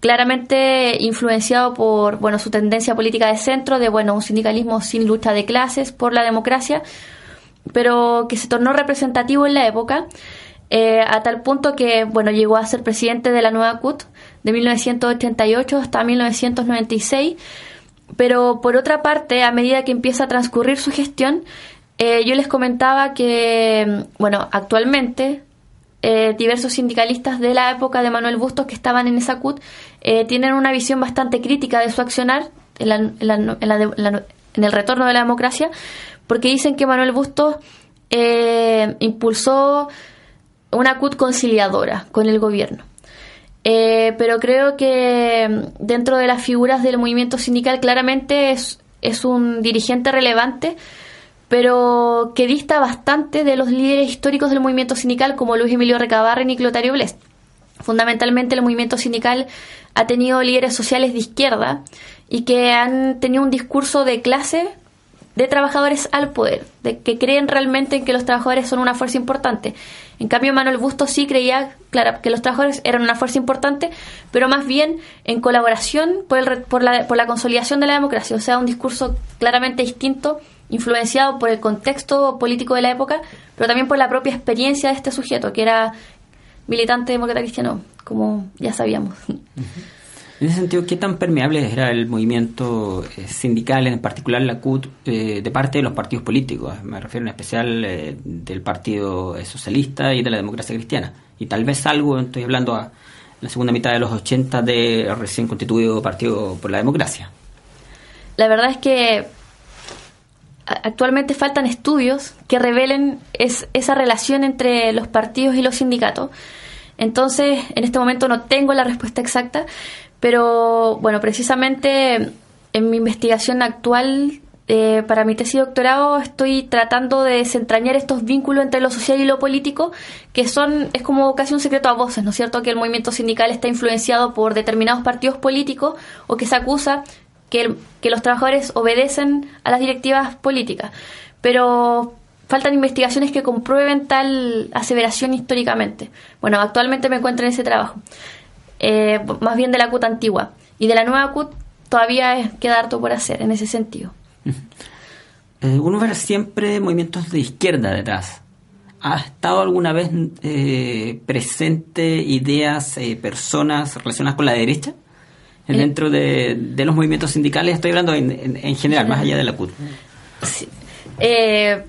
claramente influenciado por bueno su tendencia política de centro de bueno un sindicalismo sin lucha de clases por la democracia pero que se tornó representativo en la época eh, a tal punto que bueno llegó a ser presidente de la nueva CUT de 1988 hasta 1996 pero por otra parte a medida que empieza a transcurrir su gestión eh, yo les comentaba que bueno actualmente eh, diversos sindicalistas de la época de Manuel Bustos que estaban en esa CUT eh, tienen una visión bastante crítica de su accionar en, la- en la- en la en el retorno de la democracia, porque dicen que Manuel Bustos eh, impulsó una CUT conciliadora con el gobierno. Eh, pero creo que mm, dentro de las figuras del movimiento sindical claramente es, es un dirigente relevante, pero que dista bastante de los líderes históricos del movimiento sindical como Luis Emilio Recabarren y Clotario Blest. Fundamentalmente el movimiento sindical ha tenido líderes sociales de izquierda y que han tenido un discurso de clase de trabajadores al poder, de que creen realmente en que los trabajadores son una fuerza importante. En cambio, Manuel Bustos sí creía, que los trabajadores eran una fuerza importante, pero más bien en colaboración por, el por, la, por la consolidación de la democracia. O sea, un discurso claramente distinto, influenciado por el contexto político de la época, pero también por la propia experiencia de este sujeto, que era militante demócrata cristiano, como ya sabíamos. En ese sentido, ¿qué tan permeable era el movimiento eh, sindical, en particular la CUT, eh, de parte de los partidos políticos? Me refiero en especial eh, del Partido Socialista y de la Democracia Cristiana. Y tal vez algo, estoy hablando a la segunda mitad de los 80 del recién constituido Partido por la Democracia. La verdad es que actualmente faltan estudios que revelen es, esa relación entre los partidos y los sindicatos. Entonces, en este momento no tengo la respuesta exacta, pero bueno, precisamente en mi investigación actual eh, para mi tesis de doctorado estoy tratando de desentrañar estos vínculos entre lo social y lo político, que son, es como casi un secreto a voces, ¿no es cierto? Que el movimiento sindical está influenciado por determinados partidos políticos o que se acusa que, el- que los trabajadores obedecen a las directivas políticas. Pero faltan investigaciones que comprueben tal aseveración históricamente. Bueno, actualmente me encuentro en ese trabajo, eh, más bien de la CUT antigua. Y de la nueva CUT todavía queda harto por hacer en ese sentido. Eh, uno ve siempre movimientos de izquierda detrás. ¿Ha estado alguna vez eh, presente ideas, eh, personas relacionadas con la derecha? Eh. Dentro de, de los movimientos sindicales, estoy hablando en, en- en general, más allá de la CUT. Sí. Eh,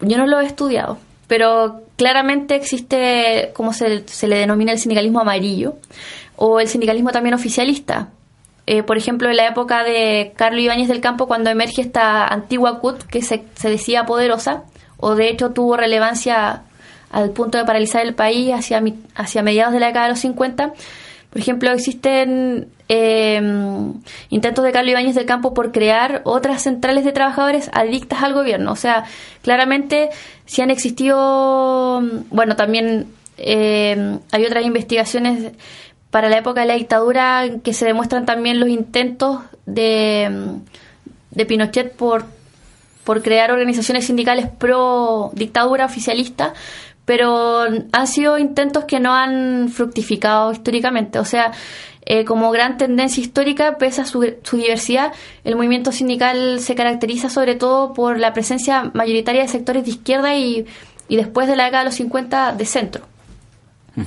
yo no lo he estudiado, pero claramente existe, como se, se le denomina el sindicalismo amarillo, o el sindicalismo también oficialista. Eh, por ejemplo, en la época de Carlos Ibáñez del Campo, cuando emerge esta antigua CUT que se, se decía poderosa, o de hecho tuvo relevancia al punto de paralizar el país hacia, hacia mediados de la década de los 50, por ejemplo, existen eh, intentos de Carlos Ibáñez del Campo por crear otras centrales de trabajadores adictas al gobierno. O sea, claramente si han existido, bueno, también eh, hay otras investigaciones para la época de la dictadura que se demuestran también los intentos de, de Pinochet por, por crear organizaciones sindicales pro dictadura oficialista, pero han sido intentos que no han fructificado históricamente. O sea, eh, como gran tendencia histórica, pese a su, su, diversidad, el movimiento sindical se caracteriza sobre todo por la presencia mayoritaria de sectores de izquierda y, y después de la década de los 50 de centro. Uh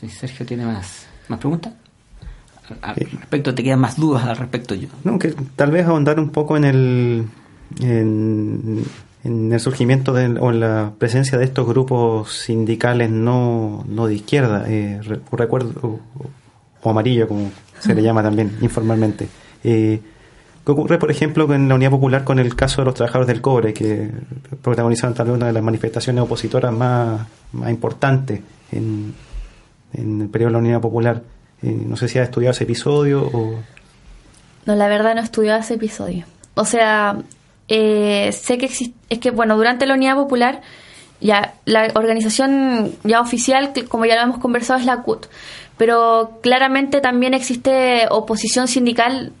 sí, Sergio tiene más, más preguntas. Al respecto, ¿te quedan más dudas al respecto yo? No, que tal vez ahondar un poco en el, en, en el surgimiento de, o en la presencia de estos grupos sindicales no, no de izquierda, eh, recuerdo, o, o, amarillo, como se le llama también informalmente. Eh, ¿Qué ocurre, por ejemplo, en la Unidad Popular con el caso de los trabajadores del cobre, que protagonizaron tal vez una de las manifestaciones opositoras más, más importantes en, en el periodo de la Unidad Popular? Eh, no sé si has estudiado ese episodio o... No, la verdad no he estudiado ese episodio. O sea, eh, sé que existe, es que bueno, durante la Unidad Popular, ya la organización ya oficial, como ya lo hemos conversado, es la CUT, pero claramente también existe oposición sindical,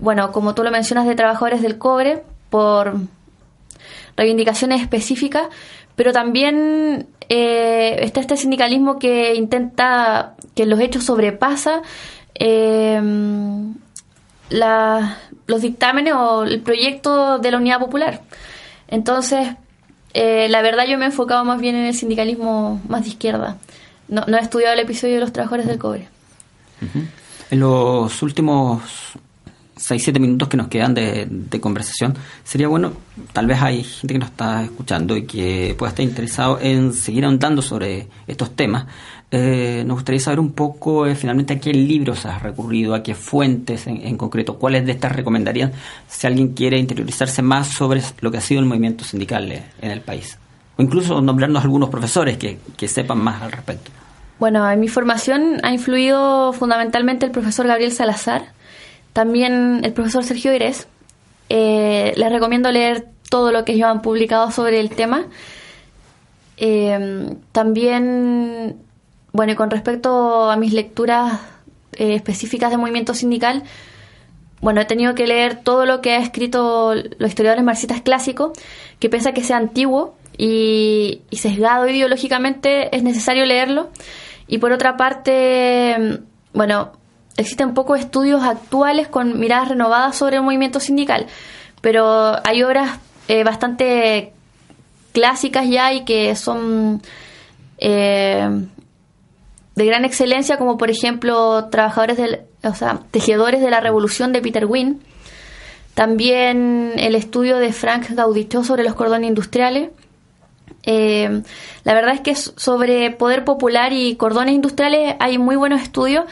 bueno, como tú lo mencionas, de trabajadores del cobre por reivindicaciones específicas, pero también eh, está este sindicalismo que intenta que los hechos sobrepasa eh, la, los dictámenes o el proyecto de la Unidad Popular. Entonces, eh, la verdad yo me he enfocado más bien en el sindicalismo más de izquierda. No, no he estudiado el episodio de los trabajadores del cobre. En los últimos 6-7 minutos que nos quedan de, de, conversación, sería bueno, tal vez hay gente que nos está escuchando y que pueda estar interesado en seguir ahondando sobre estos temas. Eh, nos gustaría saber un poco eh, finalmente a qué libros has recurrido, a qué fuentes en, concreto, cuáles de estas recomendarían si alguien quiere interiorizarse más sobre lo que ha sido el movimiento sindical en el país. O incluso nombrarnos algunos profesores que, que sepan más al respecto. Bueno, en mi formación ha influido fundamentalmente el profesor Gabriel Salazar, también el profesor Sergio Irés. Eh, les recomiendo leer todo lo que ellos han publicado sobre el tema. Eh, también, bueno, y con respecto a mis lecturas eh, específicas de movimiento sindical, bueno, he tenido que leer todo lo que ha escrito los historiadores marxistas clásicos, que pese a que sea antiguo y, y sesgado ideológicamente, es necesario leerlo. Y por otra parte, bueno, existen pocos estudios actuales con miradas renovadas sobre el movimiento sindical, pero hay obras eh, bastante clásicas ya y que son eh, de gran excelencia, como por ejemplo Trabajadores del, o sea, Tejedores de la Revolución de Peter Wynne, también el estudio de Frank Gaudichot sobre los cordones industriales. Eh, la verdad es que sobre poder popular y cordones industriales hay muy buenos estudios,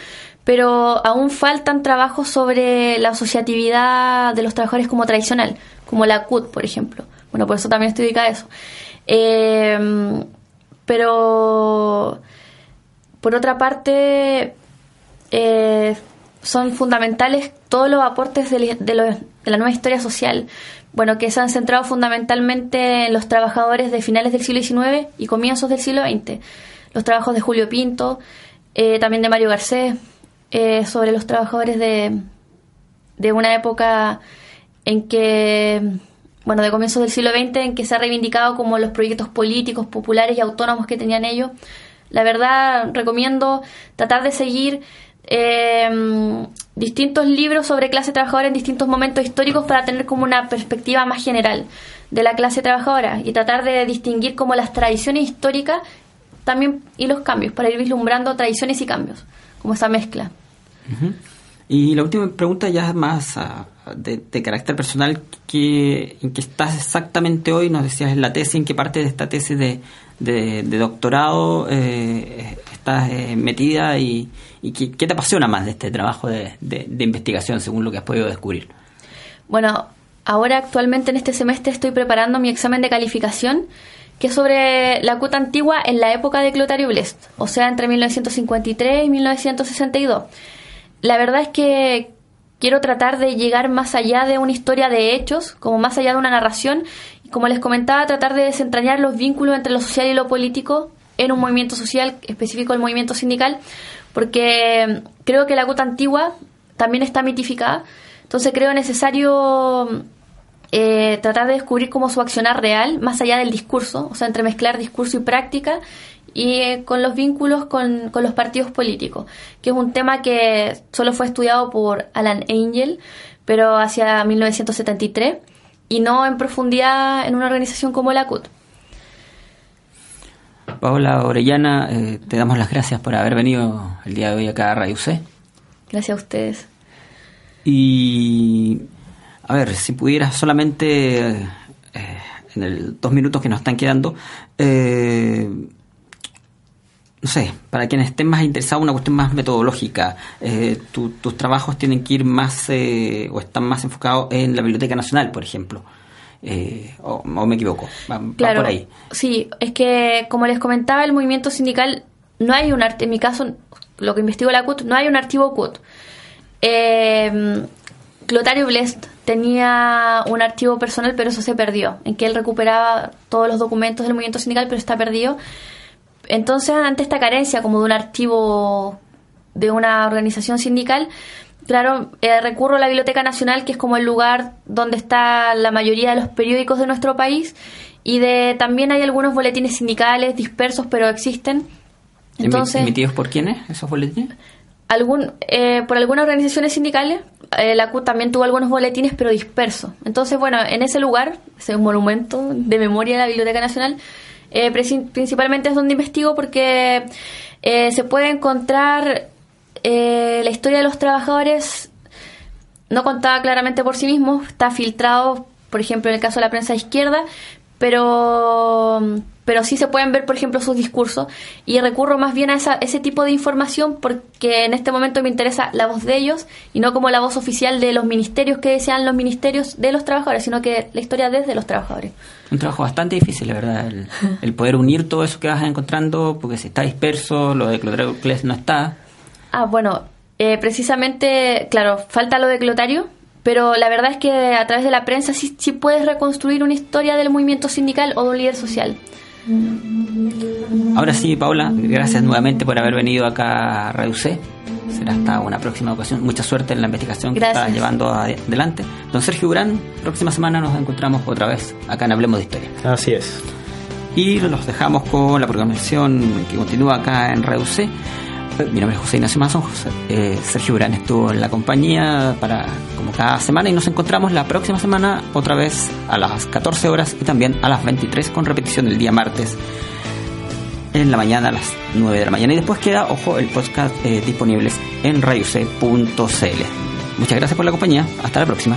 pero aún faltan trabajos sobre la asociatividad de los trabajadores como tradicional, como la CUT, por ejemplo. Bueno, por eso también estoy dedicada a eso. Eh, pero, por otra parte, eh, son fundamentales todos los aportes de, la nueva historia social, bueno, que se han centrado fundamentalmente en los trabajadores de finales del siglo XIX y comienzos del siglo XX. Los trabajos de Julio Pinto, eh, también de Mario Garcés, eh, sobre los trabajadores de, de una época en que, bueno, de comienzos del siglo XX, en que se ha reivindicado como los proyectos políticos, populares y autónomos que tenían ellos. La verdad, recomiendo tratar de seguir eh, distintos libros sobre clase trabajadora en distintos momentos históricos para tener como una perspectiva más general de la clase trabajadora y tratar de distinguir como las tradiciones históricas también y los cambios, para ir vislumbrando tradiciones y cambios, como esa mezcla. Y la última pregunta ya más uh, de, de, carácter personal, que, ¿en qué estás exactamente hoy? Nos decías en la tesis, ¿en qué parte de esta tesis de, de, de doctorado eh, estás eh, metida y, qué, te apasiona más de este trabajo de, investigación según lo que has podido descubrir? Bueno, ahora actualmente en este semestre estoy preparando mi examen de calificación que es sobre la CUT antigua en la época de Clotario Blest, o sea, entre 1953 y 1962 la verdad es que quiero tratar de llegar más allá de una historia de hechos, como más allá de una narración, como les comentaba, tratar de desentrañar los vínculos entre lo social y lo político en un movimiento social, específico el movimiento sindical, porque creo que la gota antigua también está mitificada, entonces creo necesario eh, tratar de descubrir cómo su accionar real, más allá del discurso, o sea, entremezclar discurso y práctica, y eh, con los vínculos con, los partidos políticos, que es un tema que solo fue estudiado por Alan Angel, pero hacia 1973, y no en profundidad en una organización como la CUT. Paola Orellana, eh, te damos las gracias por haber venido el día de hoy acá a Radio C. Gracias a ustedes. Y a ver, si pudieras solamente, eh, en el dos minutos que nos están quedando, eh, no sé, para quienes estén más interesados, una cuestión más metodológica, eh, tus trabajos tienen que ir más eh, o están más enfocados en la Biblioteca Nacional, por ejemplo. Eh, o, me equivoco, va, claro, por ahí. Sí, es que como les comentaba, el movimiento sindical no hay un en mi caso, lo que investigo la CUT, no hay un archivo CUT. Eh, Clotario Blest tenía un archivo personal, pero eso se perdió, en que él recuperaba todos los documentos del movimiento sindical, pero está perdido. Entonces, ante esta carencia como de un archivo de una organización sindical, claro, eh, recurro a la Biblioteca Nacional, que es como el lugar donde está la mayoría de los periódicos de nuestro país, y de también hay algunos boletines sindicales dispersos, pero existen. Entonces, ¿Emitidos por quiénes esos boletines? Algún, eh, por algunas organizaciones sindicales, eh, la CUT también tuvo algunos boletines, pero dispersos. Entonces, bueno, en ese lugar, ese monumento de memoria de la Biblioteca Nacional, eh, principalmente es donde investigo porque eh, se puede encontrar eh, la historia de los trabajadores no contada claramente por sí mismos, está filtrado, por ejemplo, en el caso de la prensa izquierda, pero pero sí se pueden ver, por ejemplo, sus discursos y recurro más bien a esa, ese tipo de información porque en este momento me interesa la voz de ellos y no como la voz oficial de los ministerios que desean los ministerios de los trabajadores, sino que la historia desde los trabajadores. Un trabajo bastante difícil, la verdad, el, poder unir todo eso que vas encontrando, porque si está disperso, lo de Clotario no está. Ah, bueno, eh, precisamente, claro, falta lo de Clotario, pero la verdad es que a través de la prensa sí, sí puedes reconstruir una historia del movimiento sindical o de un líder social. Ahora sí, Paula, gracias nuevamente por haber venido acá a Radio Será hasta una próxima ocasión. Mucha suerte en la investigación que estás llevando adelante. Don Sergio Urán, próxima semana nos encontramos otra vez acá en Hablemos de Historia. Así es. Y los dejamos con la programación que continúa acá en Radio mi nombre es José Ignacio Mazón, eh, Sergio Urán estuvo en la compañía para como cada semana y nos encontramos la próxima semana otra vez a las 14 horas y también a las 23 con repetición el día martes en la mañana a las 9 de la mañana y después queda, ojo, el podcast eh, disponibles en rayuc.cl. Muchas gracias por la compañía, hasta la próxima.